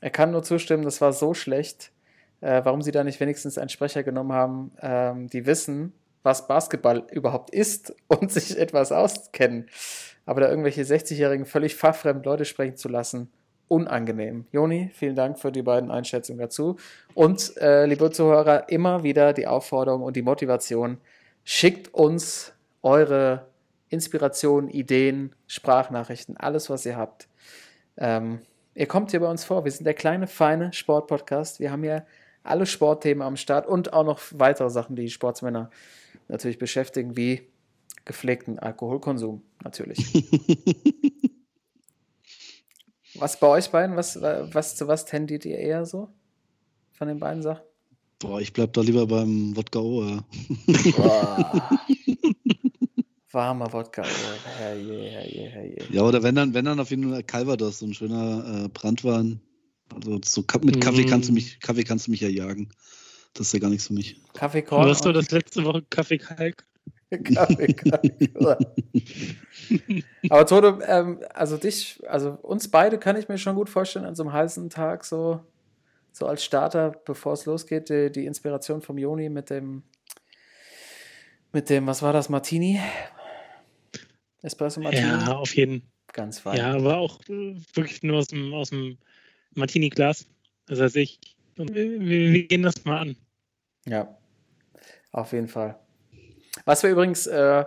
Er kann nur zustimmen, das war so schlecht. Äh, warum sie da nicht wenigstens einen Sprecher genommen haben, ähm, die wissen, was Basketball überhaupt ist und sich etwas auskennen. Aber da irgendwelche 60-Jährigen völlig fachfremd Leute sprechen zu lassen, unangenehm. Joni, vielen Dank für die beiden Einschätzungen dazu. Und, äh, liebe Zuhörer, immer wieder die Aufforderung und die Motivation, schickt uns eure Inspirationen, Ideen, Sprachnachrichten, alles, was ihr habt. Ähm, ihr kommt hier bei uns vor. Wir sind der kleine, feine Sportpodcast. Wir haben hier alle Sportthemen am Start und auch noch weitere Sachen, die Sportsmänner natürlich beschäftigen, wie gepflegten Alkoholkonsum natürlich. was bei euch beiden, was, was zu was tendiert ihr eher so von den beiden Sachen? Boah, ich bleib da lieber beim Wodka O. Ja. Boah. Warmer Wodka, oh, herrje, herrje, herrje. ja, oder wenn dann, wenn dann auf jeden Fall Calvados, so ein schöner äh, Brandwein. Also so mit Kaffee Mm. kannst du mich, Kaffee kannst du mich ja jagen. Das ist ja gar nichts für mich. Kaffeekorn. Was war und- das letzte Woche? Kaffee Kalk? Kaffee, Kaffee. Aber Toto, ähm, also dich, also uns beide kann ich mir schon gut vorstellen, an so einem heißen Tag so, so als Starter, bevor es losgeht, die, die Inspiration vom Joni mit dem, mit dem, was war das, Martini? Espresso Martini? Ja, auf jeden Ganz fein. Ja, aber auch äh, wirklich nur aus dem, aus dem Martini-Glas. Das heißt, ich. Und wir, wir wir gehen das mal an. Ja, auf jeden Fall. Was wir übrigens, äh,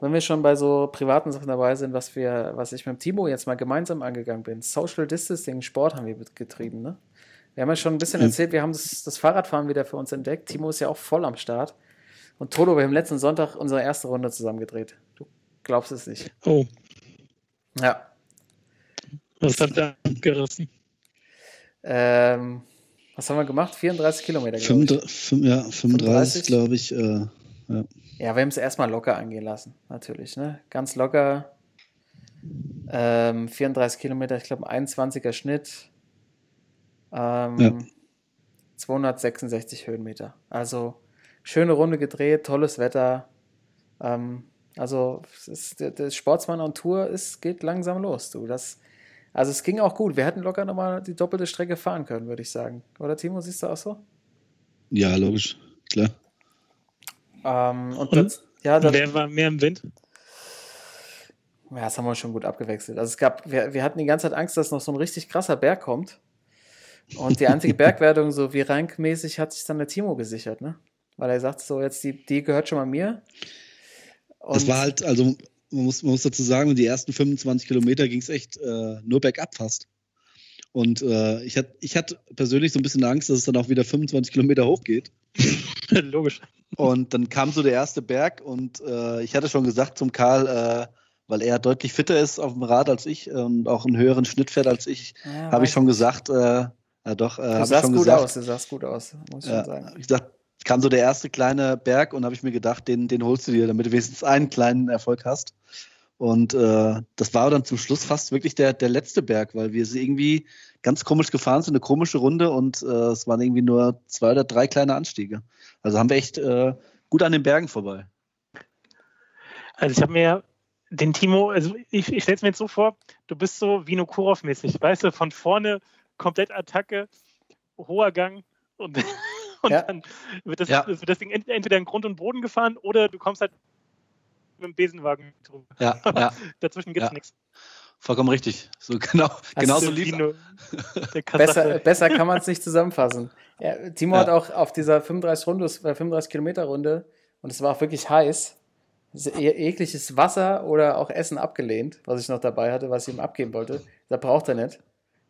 wenn wir schon bei so privaten Sachen dabei sind, was wir, was ich mit Timo jetzt mal gemeinsam angegangen bin, Social Distancing Sport haben wir getrieben, ne? Wir haben ja schon ein bisschen Mhm. erzählt, wir haben das, das Fahrradfahren wieder für uns entdeckt. Timo ist ja auch voll am Start. Und Toto, wir haben letzten Sonntag unsere erste Runde zusammen gedreht. Du glaubst es nicht. Oh, Ja. was habt ihr abgerissen? Ähm, was haben wir gemacht? 34 Kilometer, glaube ich. 35, fünf- ja, 35, 35? glaube ich. Äh, Ja, wir haben es erstmal locker angehen lassen, natürlich. Ne? Ganz locker. Ähm, 34 Kilometer, ich glaube, ein 21er Schnitt. Ähm, Ja. 266 Höhenmeter. Also schöne Runde gedreht, tolles Wetter. Ähm, also der, der Sportsmann on Tour ist, geht langsam los, du. Das, also es ging auch gut. Wir hätten locker nochmal die doppelte Strecke fahren können, würde ich sagen. Oder Timo, siehst du auch so? ja, logisch. Klar. Ähm, und Und? das, ja, das, Wer war mehr im Wind? ja, das haben wir schon gut abgewechselt. Also es gab, wir, wir hatten die ganze Zeit Angst, dass noch so ein richtig krasser Berg kommt. Und die einzige Bergwertung, so wie rankmäßig, hat sich dann der Timo gesichert, ne? Weil er sagt, so jetzt die, die gehört schon mal mir. Und Das war halt, also man muss, man muss dazu sagen, die ersten 25 Kilometer ging es echt äh, nur bergab fast. Und äh, ich hatte ich hatte persönlich so ein bisschen Angst, dass es dann auch wieder 25 Kilometer hochgeht. Logisch. Und dann kam so der erste Berg und äh, ich hatte schon gesagt zum Karl, äh, weil er deutlich fitter ist auf dem Rad als ich und auch einen höheren Schnitt fährt als ich, ja, habe ich schon gesagt, äh, ja doch, äh, Du sahst gut gesagt. aus, du sahst gut aus, muss ich Ja, schon sagen. ich gesagt, kam so der erste kleine Berg und habe ich mir gedacht, den, den holst du dir, damit du wenigstens einen kleinen Erfolg hast. Und äh, das war dann zum Schluss fast wirklich der, der letzte Berg, weil wir irgendwie ganz komisch gefahren sind, eine komische Runde und äh, es waren irgendwie nur zwei oder drei kleine Anstiege. Also haben wir echt äh, gut an den Bergen vorbei. Also ich habe mir den Timo, also ich, ich stelle es mir jetzt so vor, du bist so Vinokurov-mäßig, weißt du, von vorne komplett Attacke, hoher Gang und, und Ja. dann wird das, Ja. wird das Ding ent- entweder in Grund und Boden gefahren oder du kommst halt mit dem Besenwagen drüber. Ja, ja, Dazwischen gibt es Ja. nichts. vollkommen richtig. So genau, genau so lief Besser, besser kann man es nicht zusammenfassen. Ja, Timo Ja. hat auch auf dieser 35 Runde, äh, 35 Kilometer Runde, und es war auch wirklich heiß, so e- ekliges Wasser oder auch Essen abgelehnt, was ich noch dabei hatte, was ich ihm abgeben wollte. Da braucht er nicht.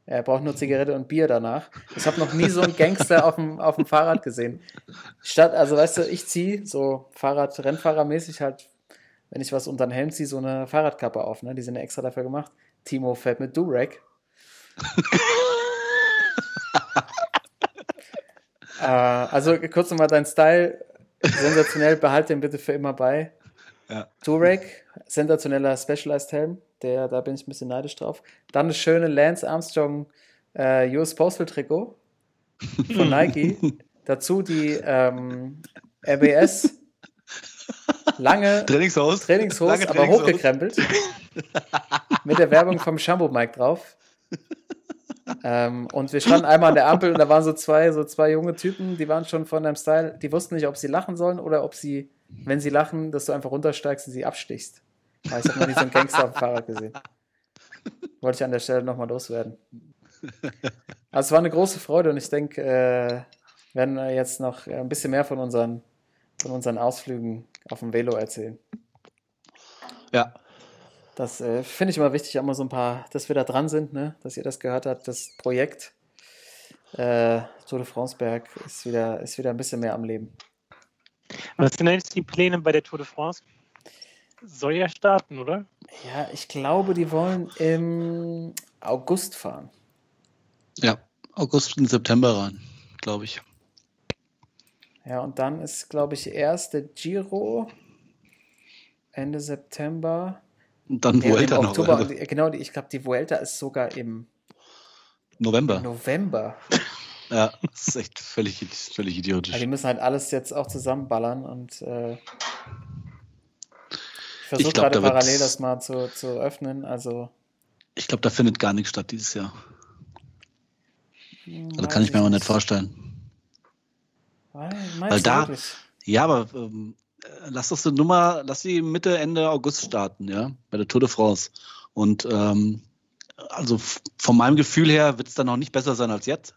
Er braucht nur Zigarette und Bier danach. Ich habe noch nie so einen Gangster auf dem, auf dem Fahrrad gesehen. Statt, also weißt du, ich ziehe so Fahrrad, Rennfahrermäßig halt, wenn ich was unter den Helm ziehe, so eine Fahrradkappe auf, ne? Die sind ja extra dafür gemacht. Timo fährt mit Durag. Äh, also kurz nochmal dein Style. Sensationell, behalte den bitte für immer bei. Ja. Turek, sensationeller Specialized Helm. Der, da bin ich ein bisschen neidisch drauf. Dann das schöne Lance Armstrong äh, US Postal Trikot von Nike. Dazu die ähm, RBS lange Trainingshaus. Trainingshose, Lange aber Trainingshose. hochgekrempelt. mit der Werbung vom Shampoo Mike drauf. ähm, und wir standen einmal an der Ampel und da waren so zwei, so zwei junge Typen, die waren schon von deinem Style, die wussten nicht, ob sie lachen sollen oder ob sie, wenn sie lachen, dass du einfach runtersteigst und sie abstichst. Weil ich habe noch nie so einen Gangster auf dem Fahrrad gesehen. Wollte ich an der Stelle nochmal loswerden. Also es war eine große Freude und ich denke, äh, werden wir jetzt noch äh, ein bisschen mehr von unseren, von unseren Ausflügen auf dem Velo erzählen. Ja, Das äh, finde ich immer wichtig, auch mal so ein paar, dass wir da dran sind, ne? dass ihr das gehört habt. Das Projekt äh, Tour de France Berg ist wieder, ist wieder ein bisschen mehr am Leben. Was sind denn jetzt die Pläne bei der Tour de France? Soll ja starten, oder? Ja, ich glaube, die wollen im August fahren. ja. August und September rein, glaube ich. Ja, und dann ist, glaube ich, erst der Giro Ende September. Und dann Ja, Vuelta im noch. Oktober. also genau, ich glaube, die Vuelta ist sogar im November. November. Ja, das ist echt völlig, völlig Ja, idiotisch. die müssen halt alles jetzt auch zusammenballern und äh, versuche gerade da parallel das mal zu, zu öffnen. Also, Ich glaube, da findet gar nichts statt dieses Jahr. hm, Also weiß kann ich mir aber nicht vorstellen. Weil, Weil da- Ja, aber ähm, äh, lass das so Nummer, lass sie Mitte, Ende August starten, ja, bei der Tour de France. Und ähm, also von meinem Gefühl her wird es dann noch nicht besser sein als jetzt.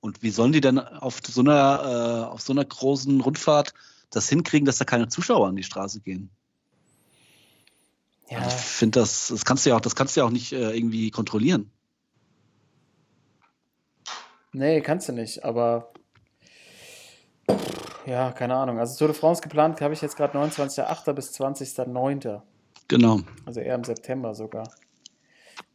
Und wie sollen die denn auf so einer, äh, auf so einer großen Rundfahrt das hinkriegen, dass da keine Zuschauer an die Straße gehen? Ja, Also ich finde das, das kannst du ja auch, das kannst du ja auch nicht äh, irgendwie kontrollieren. nee, kannst du nicht, aber ja, keine Ahnung. Also Tour de France geplant habe ich jetzt gerade 29.08. bis 20.09. Genau. Also eher im September sogar.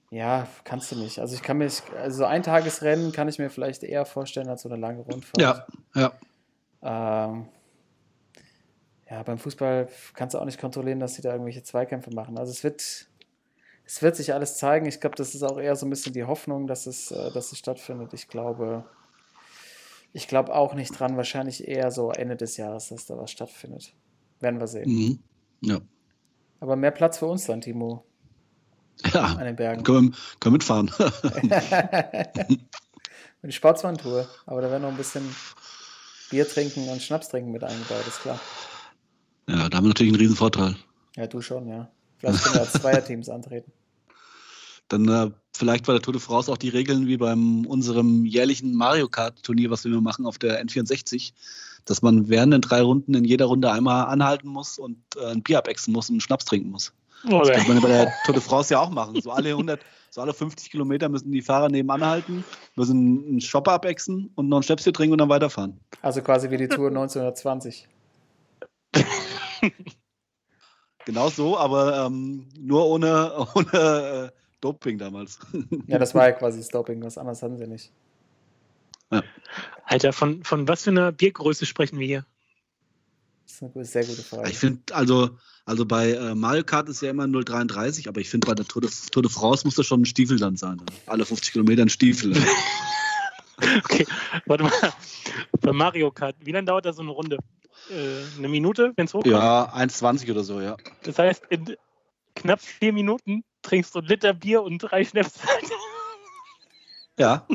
Ja, kannst du nicht. Also ich kann mir, also so ein Tagesrennen kann ich mir vielleicht eher vorstellen als so eine lange Rundfahrt. Ja, ja. Ähm, ja, beim Fußball kannst du auch nicht kontrollieren, dass sie da irgendwelche Zweikämpfe machen. Also es wird, es wird sich alles zeigen. Ich glaube, das ist auch eher so ein bisschen die Hoffnung, dass es, äh, dass es stattfindet. Ich glaube, ich glaube auch nicht dran. Wahrscheinlich eher so Ende des Jahres, dass da was stattfindet. Werden wir sehen. Mhm. Ja. Aber mehr Platz für uns dann, Timo, Ja, an den Bergen. können wir, können mitfahren. Die Sportsmann-Tour. Aber da wäre noch ein bisschen Bier trinken und Schnaps trinken mit eingebaut, ist klar. Ja, da haben wir natürlich einen riesen Vorteil. Ja, du schon, ja. Vielleicht können wir als Zweierteams antreten. Dann äh, vielleicht bei der Tour de France auch die Regeln wie beim unserem jährlichen Mario Kart Turnier, was wir immer machen auf der N64, dass man während den drei Runden in jeder Runde einmal anhalten muss und äh, ein Bier abexen muss und einen Schnaps trinken muss. Das Oder? kann man bei der Tour de France ja auch machen. So alle 100, so alle 50 Kilometer müssen die Fahrer nebenan halten, müssen einen Shopper abexen und noch ein Schnäpschen trinken und dann weiterfahren. Also quasi wie die Tour 1920. Genau so, aber ähm, nur ohne, ohne äh, Doping damals. Ja, das war ja quasi das Doping, was anderes hatten sie nicht. Alter, von, von was für einer Biergröße sprechen wir hier? Das ist eine gute- sehr gute Frage. Ich finde, also, also bei äh, Mario Kart ist ja immer 0,33, aber ich finde, bei der Tour de, Tour de France muss das schon ein Stiefel dann sein. Alle 50 Kilometer ein Stiefel. Okay, warte mal. Bei Mario Kart, wie lange dauert da so eine Runde? Äh, eine Minute, wenn es hochkommt? ja, 1,20 oder so, ja. Das heißt, in knapp vier Minuten trinkst du einen Liter Bier und drei Schnaps. Ja.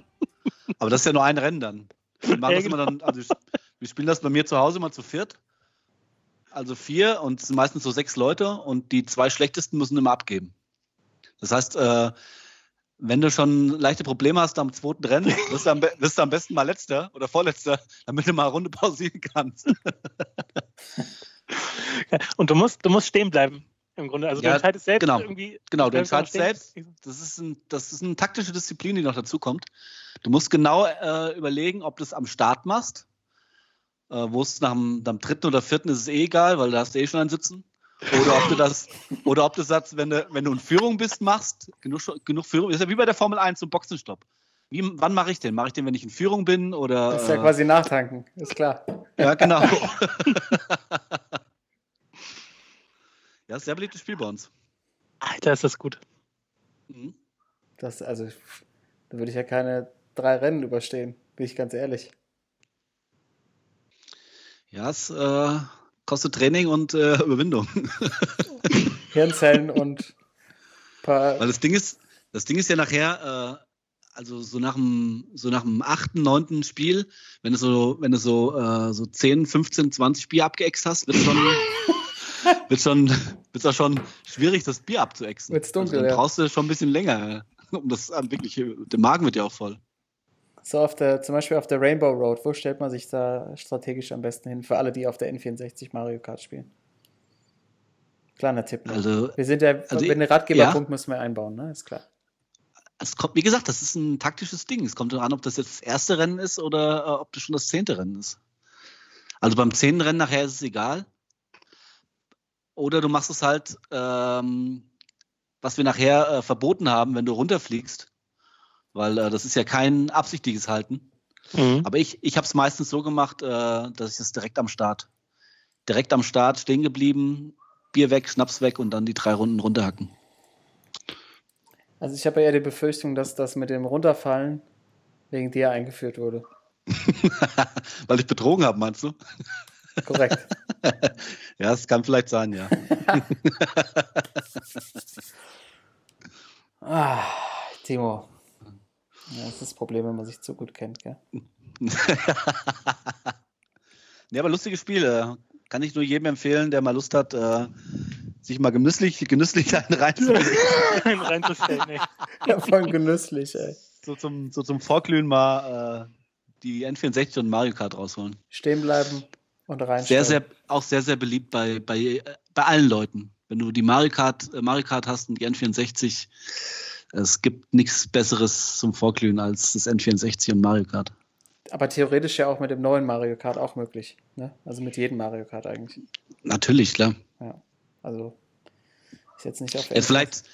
Aber das ist ja nur ein Rennen dann. Wir, machen das immer dann, also wir spielen das bei mir zu Hause mal zu viert. Also vier und es sind meistens so sechs Leute und die zwei schlechtesten müssen immer abgeben. Das heißt, äh, wenn du schon leichte Probleme hast am zweiten Rennen, wirst du am, wirst du am besten mal letzter oder vorletzter, damit du mal eine Runde pausieren kannst. Und du musst, du musst stehen bleiben. Im Grunde. Also Ja, du entscheidest selbst genau. irgendwie. Genau, du entscheidest selbst. Das ist, ein, das ist eine taktische Disziplin, die noch dazu kommt. Du musst genau äh, überlegen, ob du es am Start machst. Äh, wo es nach dem, am dritten oder vierten ist es eh egal, weil da hast du eh schon einen Sitzen. Oder ob du das, oder ob du das, wenn du, wenn du in Führung bist, machst, genug, genug Führung, ist ja wie bei der Formel 1 zum Boxenstopp. Wie, wann mache ich den? Mache ich den, wenn ich in Führung bin? Oder, Das ist ja äh, quasi nachtanken, ist klar. ja, genau. ja, sehr beliebtes Spiel bei uns. Alter, ist das gut. Mhm. Das, also, da würde ich ja keine drei Rennen überstehen, bin ich ganz ehrlich. Ja, es äh, kostet Training und äh, Überwindung. Hirnzellen und paar. Weil das Ding ist, das Ding ist ja nachher, äh, also so nach dem, so nach dem achten, neunten Spiel, wenn du so, wenn du so, äh, so 10, 15, 20 Bier abgeext hast, wird schon, wird schon, wird's auch schon schwierig, das Bier abzuexen. Wird's dunkel, also dann ja. brauchst du schon ein bisschen länger, um das äh, wirklich, der Magen wird ja auch voll. So auf der, zum Beispiel auf der Rainbow Road, wo stellt man sich da strategisch am besten hin? Für alle, die auf der N64 Mario Kart spielen. Kleiner Tipp. Ne? Also, wir sind ja, also wenn den Ratgeberpunkt müssen wir einbauen, ne? Ist klar. es kommt, wie gesagt, das ist ein taktisches Ding. Es kommt an, ob das jetzt das erste Rennen ist oder äh, ob das schon das zehnte Rennen ist. Also beim zehnten Rennen nachher ist es egal. Oder du machst es halt, ähm, was wir nachher äh, verboten haben, wenn du runterfliegst. Weil äh, das ist ja kein absichtliches Halten. Mhm. Aber ich, ich habe es meistens so gemacht, äh, dass ich es direkt am Start, direkt am Start stehen geblieben, Bier weg, Schnaps weg und dann die drei Runden runterhacken. Also ich habe ja eher die Befürchtung, dass das mit dem Runterfallen wegen dir eingeführt wurde. Weil ich betrogen habe, meinst du? Korrekt. Ja, es kann vielleicht sein, ja. ah, Timo. Ja, das ist das Problem, wenn man sich zu gut kennt, gell? ja, aber lustiges Spiel. äh, Kann ich nur jedem empfehlen, der mal Lust hat, äh, sich mal genüsslich, genüsslich einen reinzulegen. reinzustellen. Ey. Ja, voll genüsslich, ey. so, zum, so zum Vorglühen mal äh, die N64 und Mario Kart rausholen. Stehen bleiben und rein. Sehr, sehr, auch sehr, sehr beliebt bei, bei, äh, bei allen Leuten. Wenn du die Mario Kart, äh, Mario Kart hast und die N64, es gibt nichts Besseres zum Vorglühen als das N64 und Mario Kart. Aber theoretisch ja auch mit dem neuen Mario Kart auch möglich. Ne? Also mit jedem Mario Kart eigentlich. Natürlich, klar. Ja. Also ist jetzt nicht auf Jetzt vielleicht,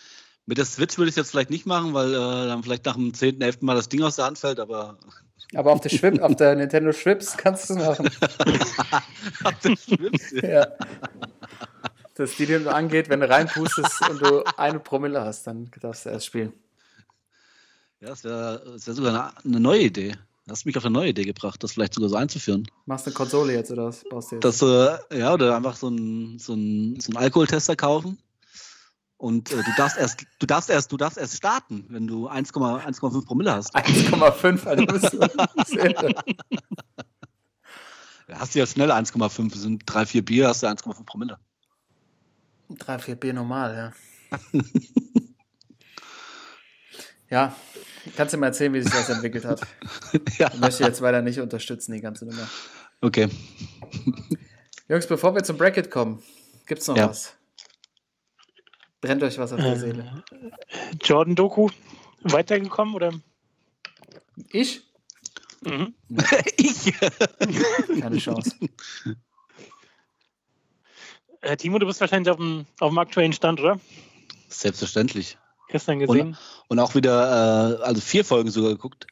mit der Switch würde ich es jetzt vielleicht nicht machen, weil äh, dann vielleicht nach dem 10., 11. Mal das Ding aus der Hand fällt, aber Aber auf der, Schwib, auf der Nintendo Schwips kannst du es machen. Auf der Schwips, ja. Ja. Das die dir angeht, wenn du reinpustest und du eine Promille hast, dann darfst du erst spielen. Ja, das wäre wär sogar eine, eine neue Idee. Du hast mich auf eine neue Idee gebracht, das vielleicht sogar so einzuführen. Machst du eine Konsole jetzt oder was? Baust du jetzt? Dass, äh, ja, oder einfach so einen so einen- so einen Alkoholtester kaufen. Und äh, du darfst erst, du darfst erst, du darfst erst starten, wenn du 1,- 1,5 Promille hast. 1,5, Alter, du bist so- das ist irre. Da hast du ja schnell 1,5. sind drei, vier Bier, hast du 1,5 Promille. Drei, vier Bier normal, ja. ja, kannst du mir erzählen, wie sich das entwickelt hat? ja. Ich möchte jetzt weiter nicht unterstützen, die ganze Nummer. Okay. Jungs, bevor wir zum Bracket kommen, gibt's noch Ja. was? Brennt euch was auf der Seele? Jordan Doku weitergekommen oder? Ich? Mhm. ich. Keine Chance. Äh, Timo, du bist wahrscheinlich auf dem, auf dem aktuellen Stand, oder? Selbstverständlich. Gestern gesehen. Und auch wieder, äh, also vier Folgen sogar geguckt.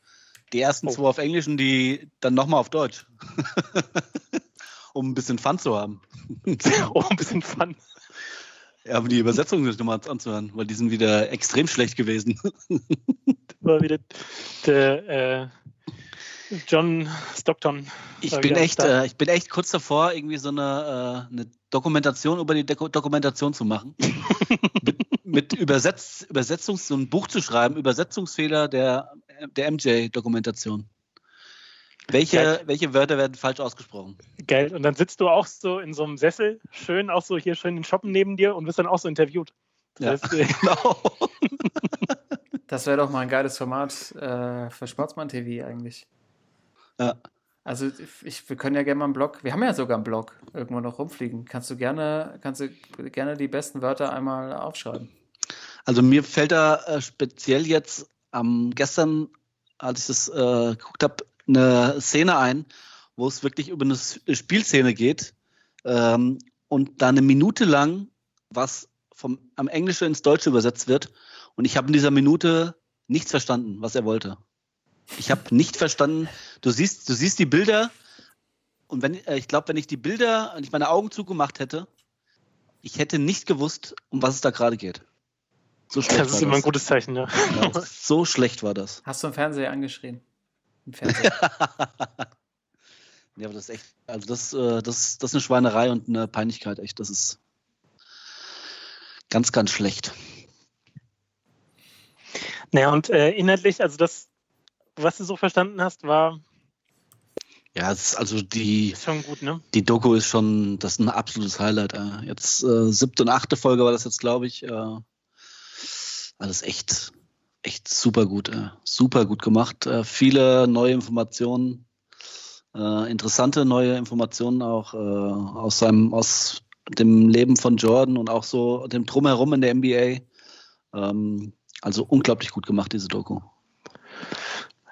Die ersten Oh. zwei auf Englisch und die dann nochmal auf Deutsch. um ein bisschen Fun zu haben. Oh, ein bisschen Fun. Ja, aber die Übersetzung nicht nochmal anzuhören, weil die sind wieder extrem schlecht gewesen. War wieder der äh, John Stockton. Ich war bin echt, äh, ich bin echt kurz davor, irgendwie so eine, äh, eine Dokumentation über die Deko Dokumentation zu machen. mit mit Übersetz Übersetzungs so ein Buch zu schreiben, Übersetzungsfehler der, der MJ-Dokumentation. Welche, Geil. welche Wörter werden falsch ausgesprochen? Geil. Und dann sitzt du auch so in so einem Sessel, schön, auch so hier schön in Shoppen neben dir und wirst dann auch so interviewt. Das Ja. heißt, äh, Genau. Das wäre doch mal ein geiles Format äh, für Sportsmann TV eigentlich. Ja. Also ich, wir können ja gerne mal einen Blog, wir haben ja sogar einen Blog irgendwo noch rumfliegen. Kannst du gerne, kannst du gerne die besten Wörter einmal aufschreiben. Also mir fällt da äh, speziell jetzt am gestern, als ich das äh, geguckt habe, eine Szene ein, wo es wirklich über eine S- Spielszene geht ähm, und da eine Minute lang was vom am Englische ins Deutsche übersetzt wird und ich habe in dieser Minute nichts verstanden, was er wollte. Ich habe nicht verstanden. Du siehst, du siehst die Bilder und wenn äh, ich glaube, wenn ich die Bilder, wenn ich meine Augen zugemacht hätte, ich hätte nicht gewusst, um was es da gerade geht. So schlecht das ist war immer ein das. gutes Zeichen, ja. Ja, so schlecht war das. Hast du im Fernseher angeschrien? Im Fernseher. Ja, aber das ist echt, also das, äh, das, das ist eine Schweinerei und eine Peinlichkeit, echt. Das ist ganz, ganz schlecht. Naja, und äh, inhaltlich, also das, was du so verstanden hast, war Ja, es ist also die, schon gut, ne? die Doku ist schon, das ist ein absolutes Highlight. Äh. Jetzt äh, siebte und achte Folge war das jetzt, glaube ich. Äh, alles echt, echt super gut, äh. super gut gemacht. Äh, viele neue Informationen, äh, interessante neue Informationen auch äh, aus seinem, aus dem Leben von Jordan und auch so dem Drumherum in der NBA. Ähm, also unglaublich gut gemacht, diese Doku.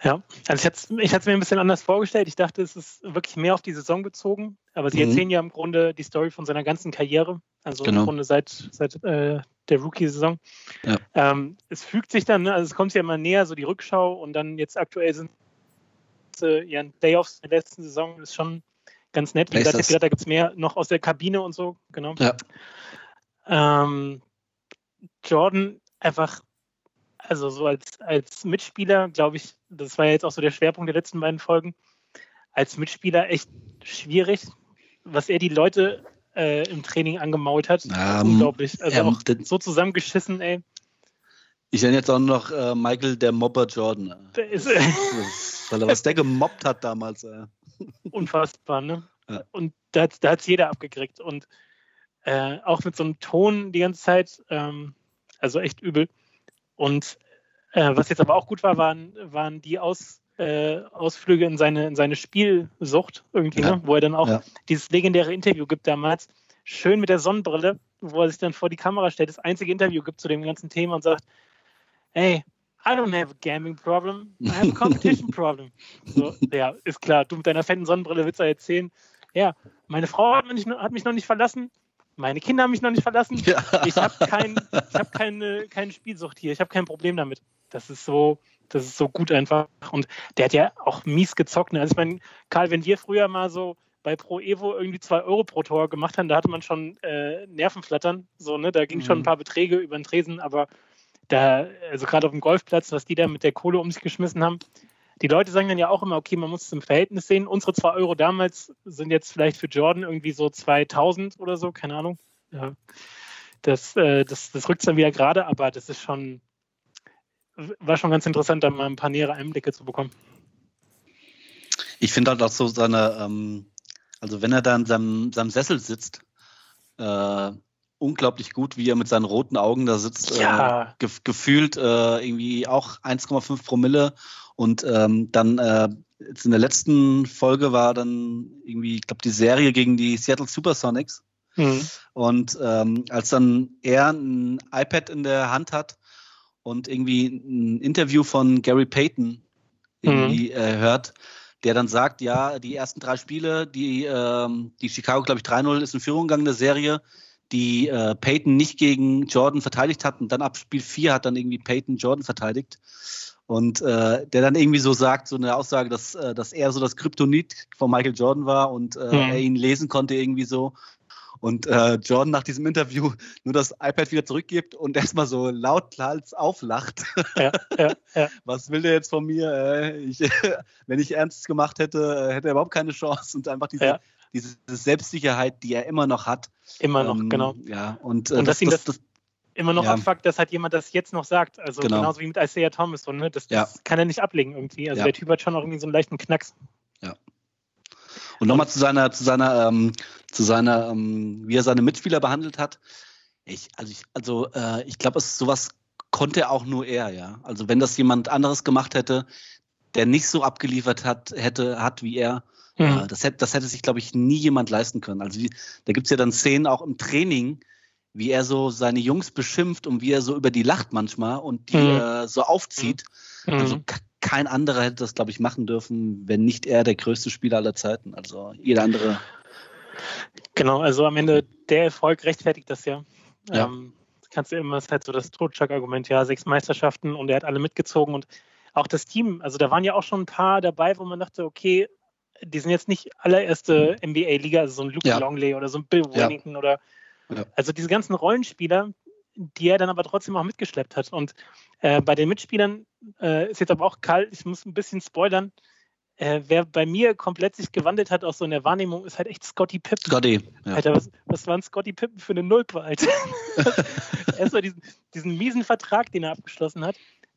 Ja, also ich hatte ich es mir ein bisschen anders vorgestellt. Ich dachte, es ist wirklich mehr auf die Saison bezogen, aber sie Mhm. erzählen ja im Grunde die Story von seiner ganzen Karriere, also Genau. im Grunde seit, seit äh, der Rookie-Saison. Ja. Ähm, es fügt sich dann, ne? also es kommt ja immer näher, so die Rückschau und dann jetzt aktuell sind äh, ihren Playoffs in der letzten Saison ist schon ganz nett. Wie gesagt, ich gedacht, da gibt es mehr noch aus der Kabine und so, genau. Ja. Ähm, Jordan einfach, also so als, als Mitspieler, glaube ich, das war ja jetzt auch so der Schwerpunkt der letzten beiden Folgen, als Mitspieler echt schwierig, was er die Leute äh, im Training angemault hat. Ja, Unglaublich. Also ja, auch so zusammengeschissen, ey. Ich nenne jetzt auch noch äh, Michael der Mobber Jordan. Der ist weil er, was der gemobbt hat damals. Äh. unfassbar, ne? Ja. Und da hat da hat's jeder abgekriegt. Und äh, auch mit so einem Ton die ganze Zeit, ähm, also echt übel. Und äh, was jetzt aber auch gut war, waren, waren die Aus, äh, Ausflüge in seine, in seine Spielsucht irgendwie, Ja. ne? wo er dann auch Ja. dieses legendäre Interview gibt damals, schön mit der Sonnenbrille, wo er sich dann vor die Kamera stellt, das einzige Interview gibt zu dem ganzen Thema und sagt, hey, I don't have a gambling problem, I have a competition problem. So, ja, ist klar, du mit deiner fetten Sonnenbrille willst du erzählen, ja, meine Frau hat mich, noch- hat mich noch nicht verlassen, meine Kinder haben mich noch nicht verlassen, Ja. ich habe kein, ich hab keine, keine Spielsucht hier, ich habe kein Problem damit. Das ist so, das ist so gut einfach. Und der hat ja auch mies gezockt. Ne? Also ich meine, Karl, wenn wir früher mal so bei Pro Evo irgendwie zwei Euro pro Tor gemacht haben, da hatte man schon äh, Nervenflattern. So, ne? Da ging schon Mhm. ein paar Beträge über den Tresen, aber da, also gerade auf dem Golfplatz, was die da mit der Kohle um sich geschmissen haben, die Leute sagen dann ja auch immer, okay, man muss es im Verhältnis sehen. Unsere zwei Euro damals sind jetzt vielleicht für Jordan irgendwie so 2000 oder so, keine Ahnung. Ja. Das, äh, das, das rückt dann wieder gerade, aber das ist schon, war schon ganz interessant, da mal ein paar nähere Einblicke zu bekommen. Ich finde halt auch so seine, ähm, Also wenn er da in seinem, seinem Sessel sitzt, äh, unglaublich gut, wie er mit seinen roten Augen da sitzt. Ja. Äh, ge gefühlt äh, irgendwie auch 1,5 Promille. Und ähm, dann äh, jetzt in der letzten Folge war dann irgendwie, ich glaube, die Serie gegen die Seattle Supersonics. Mhm. Und ähm, als dann er ein iPad in der Hand hat und irgendwie ein Interview von Gary Payton irgendwie äh, hört, der dann sagt, ja, die ersten drei Spiele, die, ähm, die Chicago, glaube ich, 3-0 ist in Führung gegangen, eine Serie, die äh, Peyton nicht gegen Jordan verteidigt hat und dann ab Spiel 4 hat dann irgendwie Peyton Jordan verteidigt. Und äh, der dann irgendwie so sagt, so eine Aussage, dass, äh, dass er so das Kryptonit von Michael Jordan war und äh, Mhm. er ihn lesen konnte irgendwie so. Und äh, Jordan nach diesem Interview nur das iPad wieder zurückgibt und erstmal so lauthals auflacht. Ja, ja, ja. Was will der jetzt von mir? Äh, ich, wenn ich ernst gemacht hätte, äh, hätte er überhaupt keine Chance. Und einfach diese. Diese Selbstsicherheit, die er immer noch hat. Immer noch, Ähm, genau. Ja, und, äh, Und dass ihn das- das, Immer noch ja. abfuckt, dass halt jemand das jetzt noch sagt. Also Genau. genauso wie mit Isaiah Thomas. So, ne? das, das Ja. kann er nicht ablegen irgendwie. Also Ja. der Typ hat schon auch irgendwie so einen leichten Knacks. Und nochmal zu seiner, zu seiner, ähm, zu seiner, ähm, wie er seine Mitspieler behandelt hat. Ich, also ich, also äh, ich glaube, sowas konnte auch nur er, ja. Also wenn das jemand anderes gemacht hätte, der nicht so abgeliefert hat, hätte, hat wie er, Mhm. das hätte, das hätte sich, glaube ich, nie jemand leisten können. Also die, da gibt's ja dann Szenen auch im Training, wie er so seine Jungs beschimpft und wie er so über die lacht manchmal und die Mhm. äh, so aufzieht. Mhm. Also ke- kein anderer hätte das, glaube ich, machen dürfen, wenn nicht er der größte Spieler aller Zeiten. Also jeder andere. Genau, also am Ende der Erfolg rechtfertigt das ja. Ja. Ähm, kannst du immer, das ist halt so das Totschlag-Argument, ja, sechs Meisterschaften und er hat alle mitgezogen und auch das Team, also da waren ja auch schon ein paar dabei, wo man dachte, okay, die sind jetzt nicht allererste NBA-Liga, also so ein Luke Ja. Longley oder so ein Bill Ja. Wellington oder Ja. also diese ganzen Rollenspieler, die er dann aber trotzdem auch mitgeschleppt hat. Und äh, bei den Mitspielern äh, ist jetzt aber auch kalt, ich muss ein bisschen spoilern. Äh, wer bei mir komplett sich gewandelt hat, auch so in der Wahrnehmung, ist halt echt Scotty Pippen. Scotty. Ja. Alter, was, was war ein Scotty Pippen für eine Nulpe, Alter? Erstmal diesen, diesen miesen Vertrag, den er abgeschlossen hat.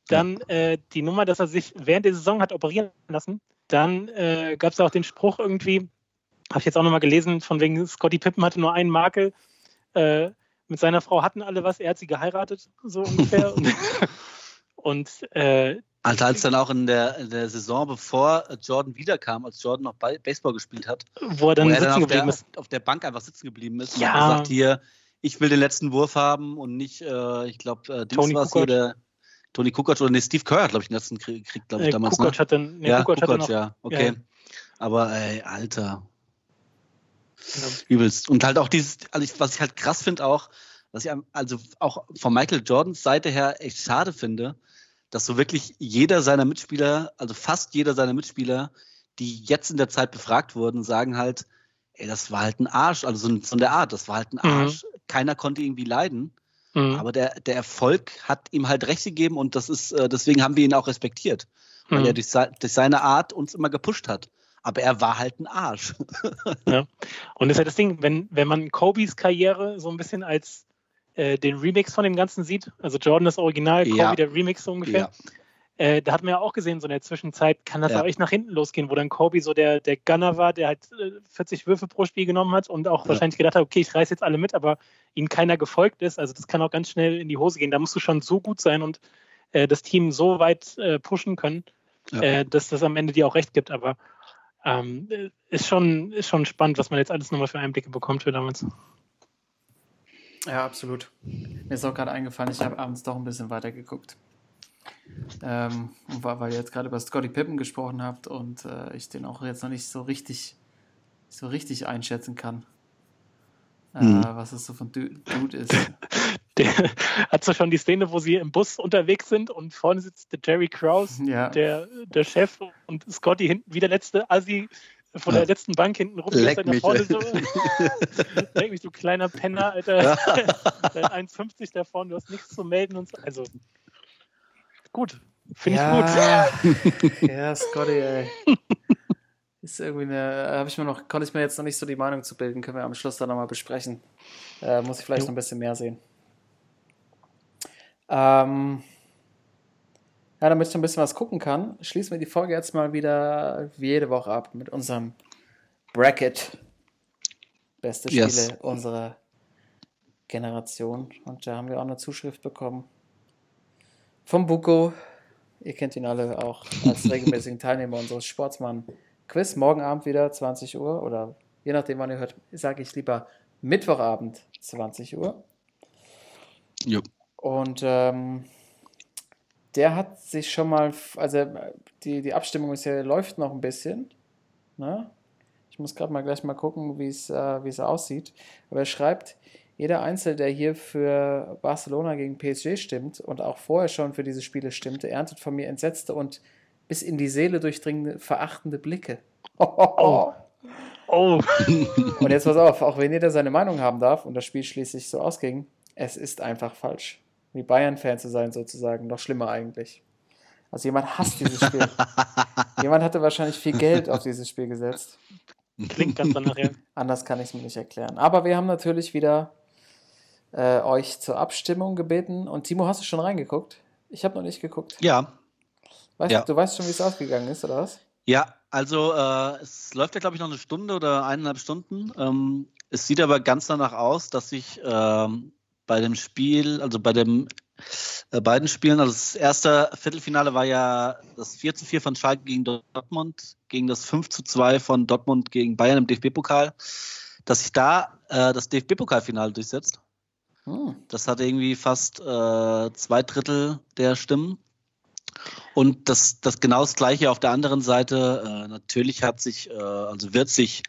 Dann äh, die Nummer, dass er sich während der Saison hat operieren lassen. Dann äh, gab es auch den Spruch irgendwie, habe ich jetzt auch nochmal gelesen, von wegen Scotty Pippen hatte nur einen Makel. Äh, mit seiner Frau hatten alle was, er hat sie geheiratet, so ungefähr. und äh, Alter, als dann auch in der, in der Saison, bevor Jordan wiederkam, als Jordan noch Ba- Baseball gespielt hat, wo er dann wo er sitzen dann auf geblieben der, ist. auf der Bank einfach sitzen geblieben ist Ja. und gesagt, hier, ich will den letzten Wurf haben und nicht, äh, ich glaube, äh, Dings hier, Kukoc. der Tony Kukoc oder nee, Steve Kerr hat, glaube ich, den letzten Krieg, glaube ich, Äh, damals. Kukoc ne? hat dann, nee, ja, Kukoc Kukoc, noch, ja, okay. Ja. Aber ey, Alter, Ja. übelst. Und halt auch dieses, also ich, was ich halt krass finde auch, was ich also auch von Michael Jordans Seite her echt schade finde, dass so wirklich jeder seiner Mitspieler, also fast jeder seiner Mitspieler, die jetzt in der Zeit befragt wurden, sagen halt, ey, das war halt ein Arsch, also so, so in der Art, das war halt ein Mhm. Arsch. Keiner konnte irgendwie leiden, Mhm. aber der, der Erfolg hat ihm halt recht gegeben und das ist, äh, deswegen haben wir ihn auch respektiert, weil Mhm. er durch, durch seine Art uns immer gepusht hat. Aber er war halt ein Arsch. Und das ist ja das Ding, wenn, wenn man Kobes Karriere so ein bisschen als äh, den Remix von dem Ganzen sieht, also Jordan das Original, Kobe Ja. der Remix so ungefähr, äh, da hat man ja auch gesehen, so in der Zwischenzeit kann das Ja. auch echt nach hinten losgehen, wo dann Kobe so der, der Gunner war, der halt äh, 40 Würfe pro Spiel genommen hat und auch Ja. wahrscheinlich gedacht hat, okay, ich reiß jetzt alle mit, aber ihm keiner gefolgt ist. Also das kann auch ganz schnell in die Hose gehen. Da musst du schon so gut sein und äh, das Team so weit äh, pushen können, Ja. äh, dass das am Ende dir auch recht gibt. Aber ähm, äh, ist, schon, ist schon spannend, was man jetzt alles nochmal für Einblicke bekommt für damals. Ja, absolut. Mir ist auch gerade eingefallen, ich habe abends doch ein bisschen weiter geguckt. Ähm, weil, weil ihr jetzt gerade über Scotty Pippen gesprochen habt und äh, ich den auch jetzt noch nicht so richtig, so richtig einschätzen kann, äh, Mhm. was es so von Du- Dude ist. Der hat zwar schon die Szene, wo sie im Bus unterwegs sind und vorne sitzt der Jerry Krause, Ja, der, der Chef und Scotty hinten wie der letzte Assi von Ja. der letzten Bank hinten rum. Leck mich, vorne so. Leck mich, du kleiner Penner, Alter. Dein 1,50 da vorne, du hast nichts zu melden und so. Also, gut. Finde ich gut. ja, Scotty, ey. Ist irgendwie eine, habe ich mir noch, konnte ich mir jetzt noch nicht so die Meinung zu bilden, können wir am Schluss dann nochmal besprechen. Äh, muss ich vielleicht Jo. noch ein bisschen mehr sehen. Ähm, ja, damit ich ein bisschen was gucken kann, schließen wir die Folge jetzt mal wieder wie jede Woche ab mit unserem Bracket Beste Spiele Yes. unserer Generation. Und da haben wir auch eine Zuschrift bekommen vom Buko. Ihr kennt ihn alle auch als regelmäßigen Teilnehmer unseres Sportsmann-Quiz. Morgen Abend wieder 20 Uhr oder je nachdem, wann ihr hört, sage ich lieber Mittwochabend 20 Uhr. Jo. Und ähm, der hat sich schon mal, also die, die Abstimmung ist ja, läuft noch ein bisschen. Ne? Ich muss gerade mal gleich mal gucken, wie äh, wie es aussieht. Aber er schreibt, jeder Einzelne, der hier für Barcelona gegen PSG stimmt und auch vorher schon für diese Spiele stimmte, erntet von mir entsetzte und bis in die Seele durchdringende, verachtende Blicke. Oh. Oh, Und jetzt pass auf, auch wenn jeder seine Meinung haben darf und das Spiel schließlich so ausging, es ist einfach falsch. Wie Bayern-Fan zu sein, sozusagen. Noch schlimmer eigentlich. Also jemand hasst dieses Spiel. jemand hatte wahrscheinlich viel Geld auf dieses Spiel gesetzt. klingt ganz danach. Ja. Anders kann ich es mir nicht erklären. Aber wir haben natürlich wieder äh, euch zur Abstimmung gebeten. Und Timo, hast du schon reingeguckt? Ich habe noch nicht geguckt. Ja, Weißt, Ja. Du weißt schon, wie es ausgegangen ist, oder was? Ja, also äh, es läuft ja, glaube ich, noch eine Stunde oder eineinhalb Stunden. Ähm, es sieht aber ganz danach aus, dass sich ähm, bei dem Spiel, also bei den äh, beiden Spielen, also das erste Viertelfinale war ja das 4 zu 4 von Schalke gegen Dortmund, gegen das 5 zu 2 von Dortmund gegen Bayern im DFB-Pokal, dass sich da äh, das DFB-Pokalfinale durchsetzt. Hm. Das hat irgendwie fast äh, zwei Drittel der Stimmen. Und das, das genau das Gleiche auf der anderen Seite. Äh, natürlich hat sich, äh, also wird sich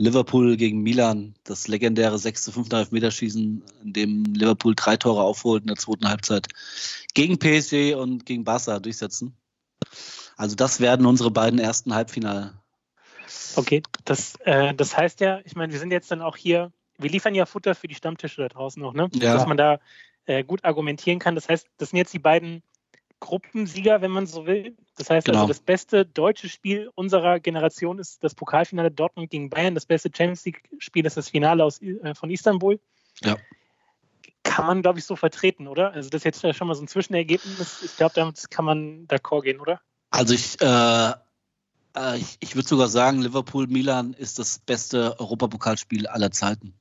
Liverpool gegen Milan, das legendäre 6 zu 5 Elfmeterschießen, in dem Liverpool drei Tore aufholt in der zweiten Halbzeit, gegen PSG und gegen Barca durchsetzen. Also das werden unsere beiden ersten Halbfinale. Okay, das, äh, das heißt ja, ich meine, wir sind jetzt dann auch hier, wir liefern ja Futter für die Stammtische da draußen noch, ne? Ja. Dass man da äh, gut argumentieren kann. Das heißt, das sind jetzt die beiden Gruppensieger, wenn man so will. Das heißt Genau. also, das beste deutsche Spiel unserer Generation ist das Pokalfinale Dortmund gegen Bayern. Das beste Champions League-Spiel ist das Finale aus, äh, von Istanbul. Ja. Kann man, glaube ich, so vertreten, oder? Also das ist jetzt schon mal so ein Zwischenergebnis. Ich glaube, damit kann man d'accord gehen, oder? Also ich, äh, äh, ich, ich würde sogar sagen, Liverpool-Milan ist das beste Europapokalspiel aller Zeiten.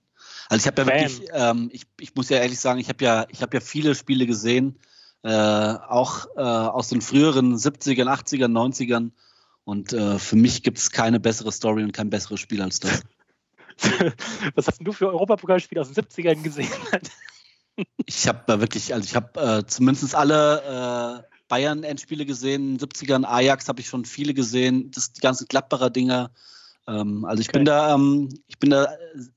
Also ich habe ja wirklich, ähm, ich, ich muss ja ehrlich sagen, ich habe ja, ich habe ja viele Spiele gesehen, äh, auch äh, aus den früheren 70ern, 80ern, 90ern. Und äh, für mich gibt es keine bessere Story und kein besseres Spiel als das. Was hast denn du für Europapokalspiele aus den 70ern gesehen? Ich habe äh, wirklich, also ich habe äh, zumindest alle äh, Bayern-Endspiele gesehen, in den 70ern, Ajax habe ich schon viele gesehen, das, die ganzen Gladbacher Dinger. Ähm, also ich Okay. bin da, ähm, ich bin da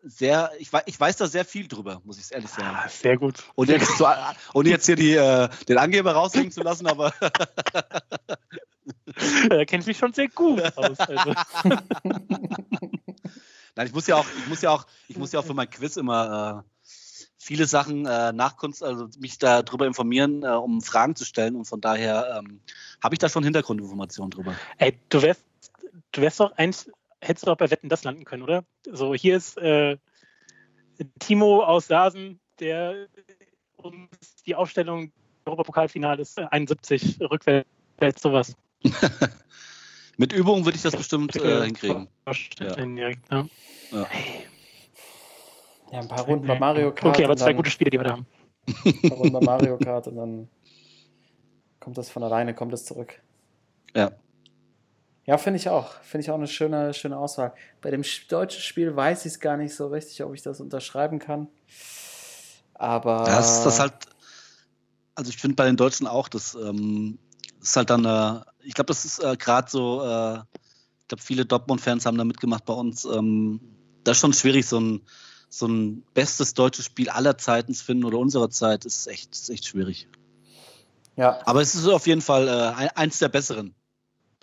sehr, ich, wei- ich weiß da sehr viel drüber, muss ich ehrlich sagen. Ah, sehr gut. Ohne jetzt, so, ohne jetzt hier die, äh, den Angeber raushängen zu lassen, aber Da kenne ich mich schon sehr gut aus. Also. Nein, ich muss ja auch, ich muss ja auch, ich muss ja auch für mein Quiz immer äh, viele Sachen äh, nachkunst, also mich darüber informieren, äh, um Fragen zu stellen. Und von daher ähm, habe ich da schon Hintergrundinformationen drüber. Ey, du wärst, du wärst doch eins, hättest du auch bei Wetten das landen können, oder? So, hier ist äh, Timo aus Sasen, der uns die Aufstellung Europapokalfinales äh, 71 rückwärts sowas. Mit Übung würde ich das bestimmt äh, hinkriegen. Ja. Ja. Ja. Ja, ein paar Runden bei Mario Kart. Okay, aber zwei gute Spiele, die wir da haben. ein paar Runden bei Mario Kart und dann kommt das von alleine, kommt es zurück. Ja. Ja, finde ich auch. Finde ich auch eine schöne, schöne Auswahl. Bei dem sch- deutschen Spiel weiß ich es gar nicht so richtig, ob ich das unterschreiben kann. Aber. Das ist das halt, also ich finde bei den Deutschen auch, das ähm, ist halt dann, äh, ich glaube, das ist äh, gerade so, äh, ich glaube, viele Dortmund-Fans haben da mitgemacht bei uns. Ähm, das ist schon schwierig, so ein, so ein bestes deutsches Spiel aller Zeiten zu finden oder unserer Zeit, ist echt, ist echt schwierig. Ja, Aber es ist auf jeden Fall äh, ein- eins der besseren.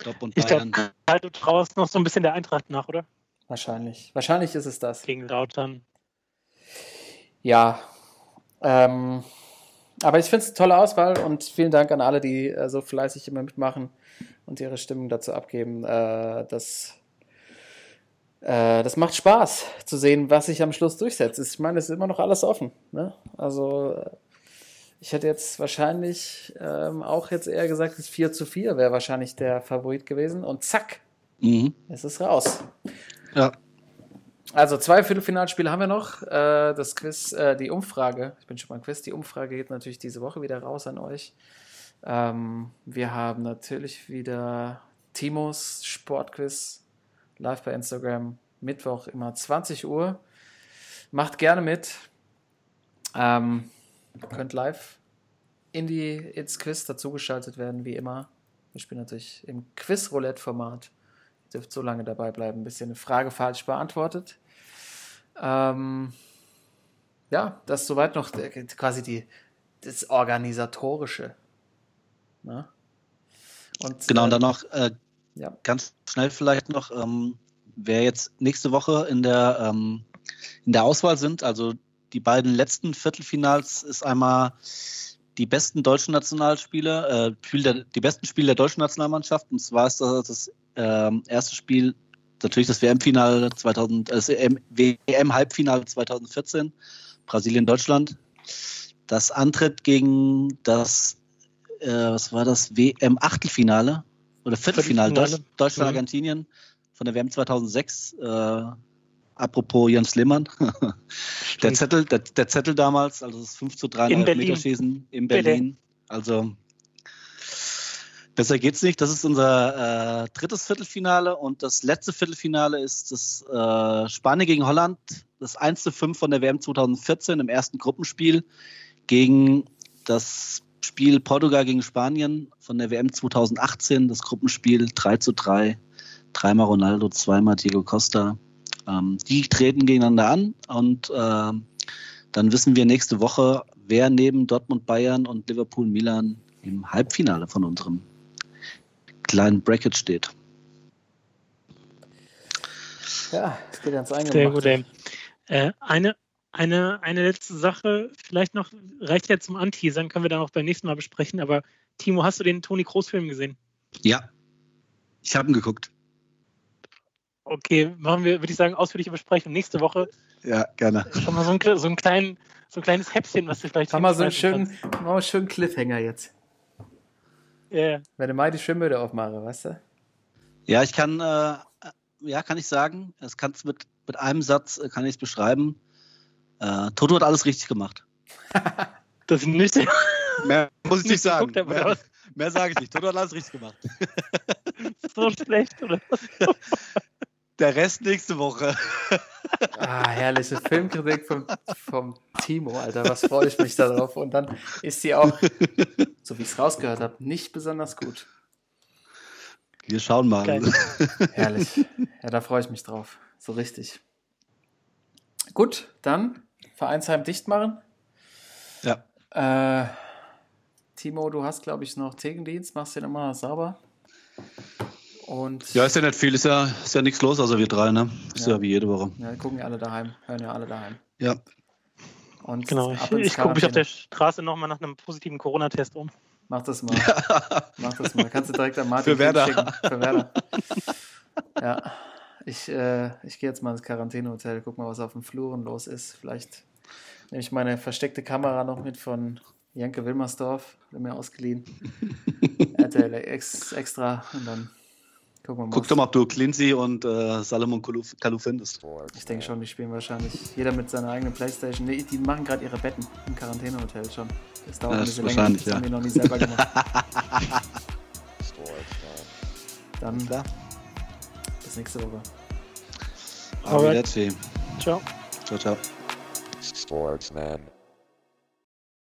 Dortmund Ich glaube, Bayern. halt, du traust noch so ein bisschen der Eintracht nach, oder? wahrscheinlich. Wahrscheinlich ist es das. Gegen Lautern. Ja. Ähm, aber ich finde es eine tolle Auswahl und vielen Dank an alle, die äh, so fleißig immer mitmachen und ihre Stimmen dazu abgeben. Äh, das, äh, das macht Spaß zu sehen, was sich am Schluss durchsetzt. Ich meine, es ist immer noch alles offen. Ne? Also äh, ich hätte jetzt wahrscheinlich ähm, auch jetzt eher gesagt, das 4 zu 4 wäre wahrscheinlich der Favorit gewesen und zack, Mhm. es ist raus. Ja. Also zwei Viertelfinalspiele haben wir noch. Äh, das Quiz, äh, die Umfrage, ich bin schon beim Quiz, die Umfrage geht natürlich diese Woche wieder raus an euch. Ähm, wir haben natürlich wieder Timos Sportquiz live bei Instagram, Mittwoch immer 20 Uhr. Macht gerne mit. Ähm, könnt live in die, ins Quiz dazugeschaltet werden, wie immer. Wir spielen natürlich im Quiz-Roulette-Format. Ihr dürft so lange dabei bleiben, bis ihr eine Frage falsch beantwortet. Ähm, ja, das ist soweit noch quasi die, das Organisatorische. Na? Und, genau, und dann äh, noch äh, ja. ganz schnell vielleicht noch, ähm, wer jetzt nächste Woche in der, ähm, in der Auswahl sind, also die beiden letzten Viertelfinals ist einmal die besten deutschen Nationalspieler, äh, die besten Spiele der deutschen Nationalmannschaft. Und zwar ist das das ähm, erste Spiel natürlich das WM-Finale 2000, das WM-Halbfinale 2014, Brasilien-Deutschland. Das Antritt gegen das, äh, was war das, WM-Achtelfinale oder Viertelfinale, Viertelfinale. Deutsch, Deutschland-Argentinien von der WM 2006. Äh, apropos Jens Lehmann. der, Zettel, der, der Zettel damals, also das 5 zu 3 In Berlin. Meterschießen in. Berlin. Also besser geht's nicht. Das ist unser äh, drittes Viertelfinale und das letzte Viertelfinale ist das äh, Spanien gegen Holland, das 1 zu 5 von der WM 2014 im ersten Gruppenspiel gegen das Spiel Portugal gegen Spanien von der WM 2018, das Gruppenspiel 3 zu 3. Dreimal Ronaldo, zweimal Diego Costa. Ähm, die treten gegeneinander an und ähm, dann wissen wir nächste Woche, wer neben Dortmund, Bayern und Liverpool, Milan im Halbfinale von unserem kleinen Bracket steht. Ja, es geht ans Sehr Eingemachte. gut, ey. Äh, eine, eine, eine letzte Sache, vielleicht noch, reicht ja zum Anteasern, können wir dann auch beim nächsten Mal besprechen, aber Timo, hast du den Toni Kroos-Film gesehen? Ja, ich habe ihn geguckt. Okay, machen wir, würde ich sagen, ausführliche Besprechung nächste Woche. Ja, gerne. Schon mal so ein, so ein, klein, so ein kleines Häppchen, was du vielleicht Haben wir so einen schönen, machen wir einen schönen Cliffhanger jetzt. kannst. Ja, ja. Wenn du mal die Schwimmöde aufmache, weißt du? Ja, ich kann, äh, ja, kann ich sagen, es kann's mit, mit einem Satz äh, kann ich es beschreiben. Äh, Toto hat alles richtig gemacht. Das ist nicht Mehr muss ich nicht geguckt habe, oder Mehr, mehr sage ich nicht. Toto hat alles richtig gemacht. so schlecht, oder? Der Rest nächste Woche. Ah, herrliche Filmkritik vom, vom Timo, Alter. Was freue ich mich darauf. Und dann ist sie auch, so wie ich es rausgehört habe, nicht besonders gut. Wir schauen mal. Geil. Herrlich. Ja, da freue ich mich drauf. So richtig. Gut, dann Vereinsheim dicht machen. Ja. Äh, Timo, du hast, glaube ich, noch Thekendienst, machst den immer sauber. Und Ja, ist ja nicht viel, ist ja, ist ja nichts los, also wir drei, ne? Ist ja, Ja. wie jede Woche. ja, gucken ja alle daheim, hören ja alle daheim. Ja. Und Genau, ich, ich gucke mich auf der. Straße nochmal nach einem positiven Corona-Test um. Mach das mal. Mach das mal. Kannst du direkt an Martin Für Werder. Schicken. Für Werder. Ja. Ich, äh, ich gehe jetzt mal ins Quarantänehotel, guck mal, was auf den Fluren los ist. Vielleicht nehme ich meine versteckte Kamera noch mit von Janke Wilmersdorf, hat er mir ausgeliehen. RTL ex, extra und dann gucken. Guck doch mal, ob du Clincy und äh, Salomon Kalou Kalou findest. Ich denke schon, die spielen wahrscheinlich jeder mit seiner eigenen Playstation. Nee, die machen gerade ihre Betten im Quarantänehotel schon. Das dauert Ja, ein das bisschen länger. Das haben ja. die noch nie selber gemacht. Sports, man. Dann Klar. bis nächste Woche. Alright. Ciao. Ciao, ciao. Sportsman.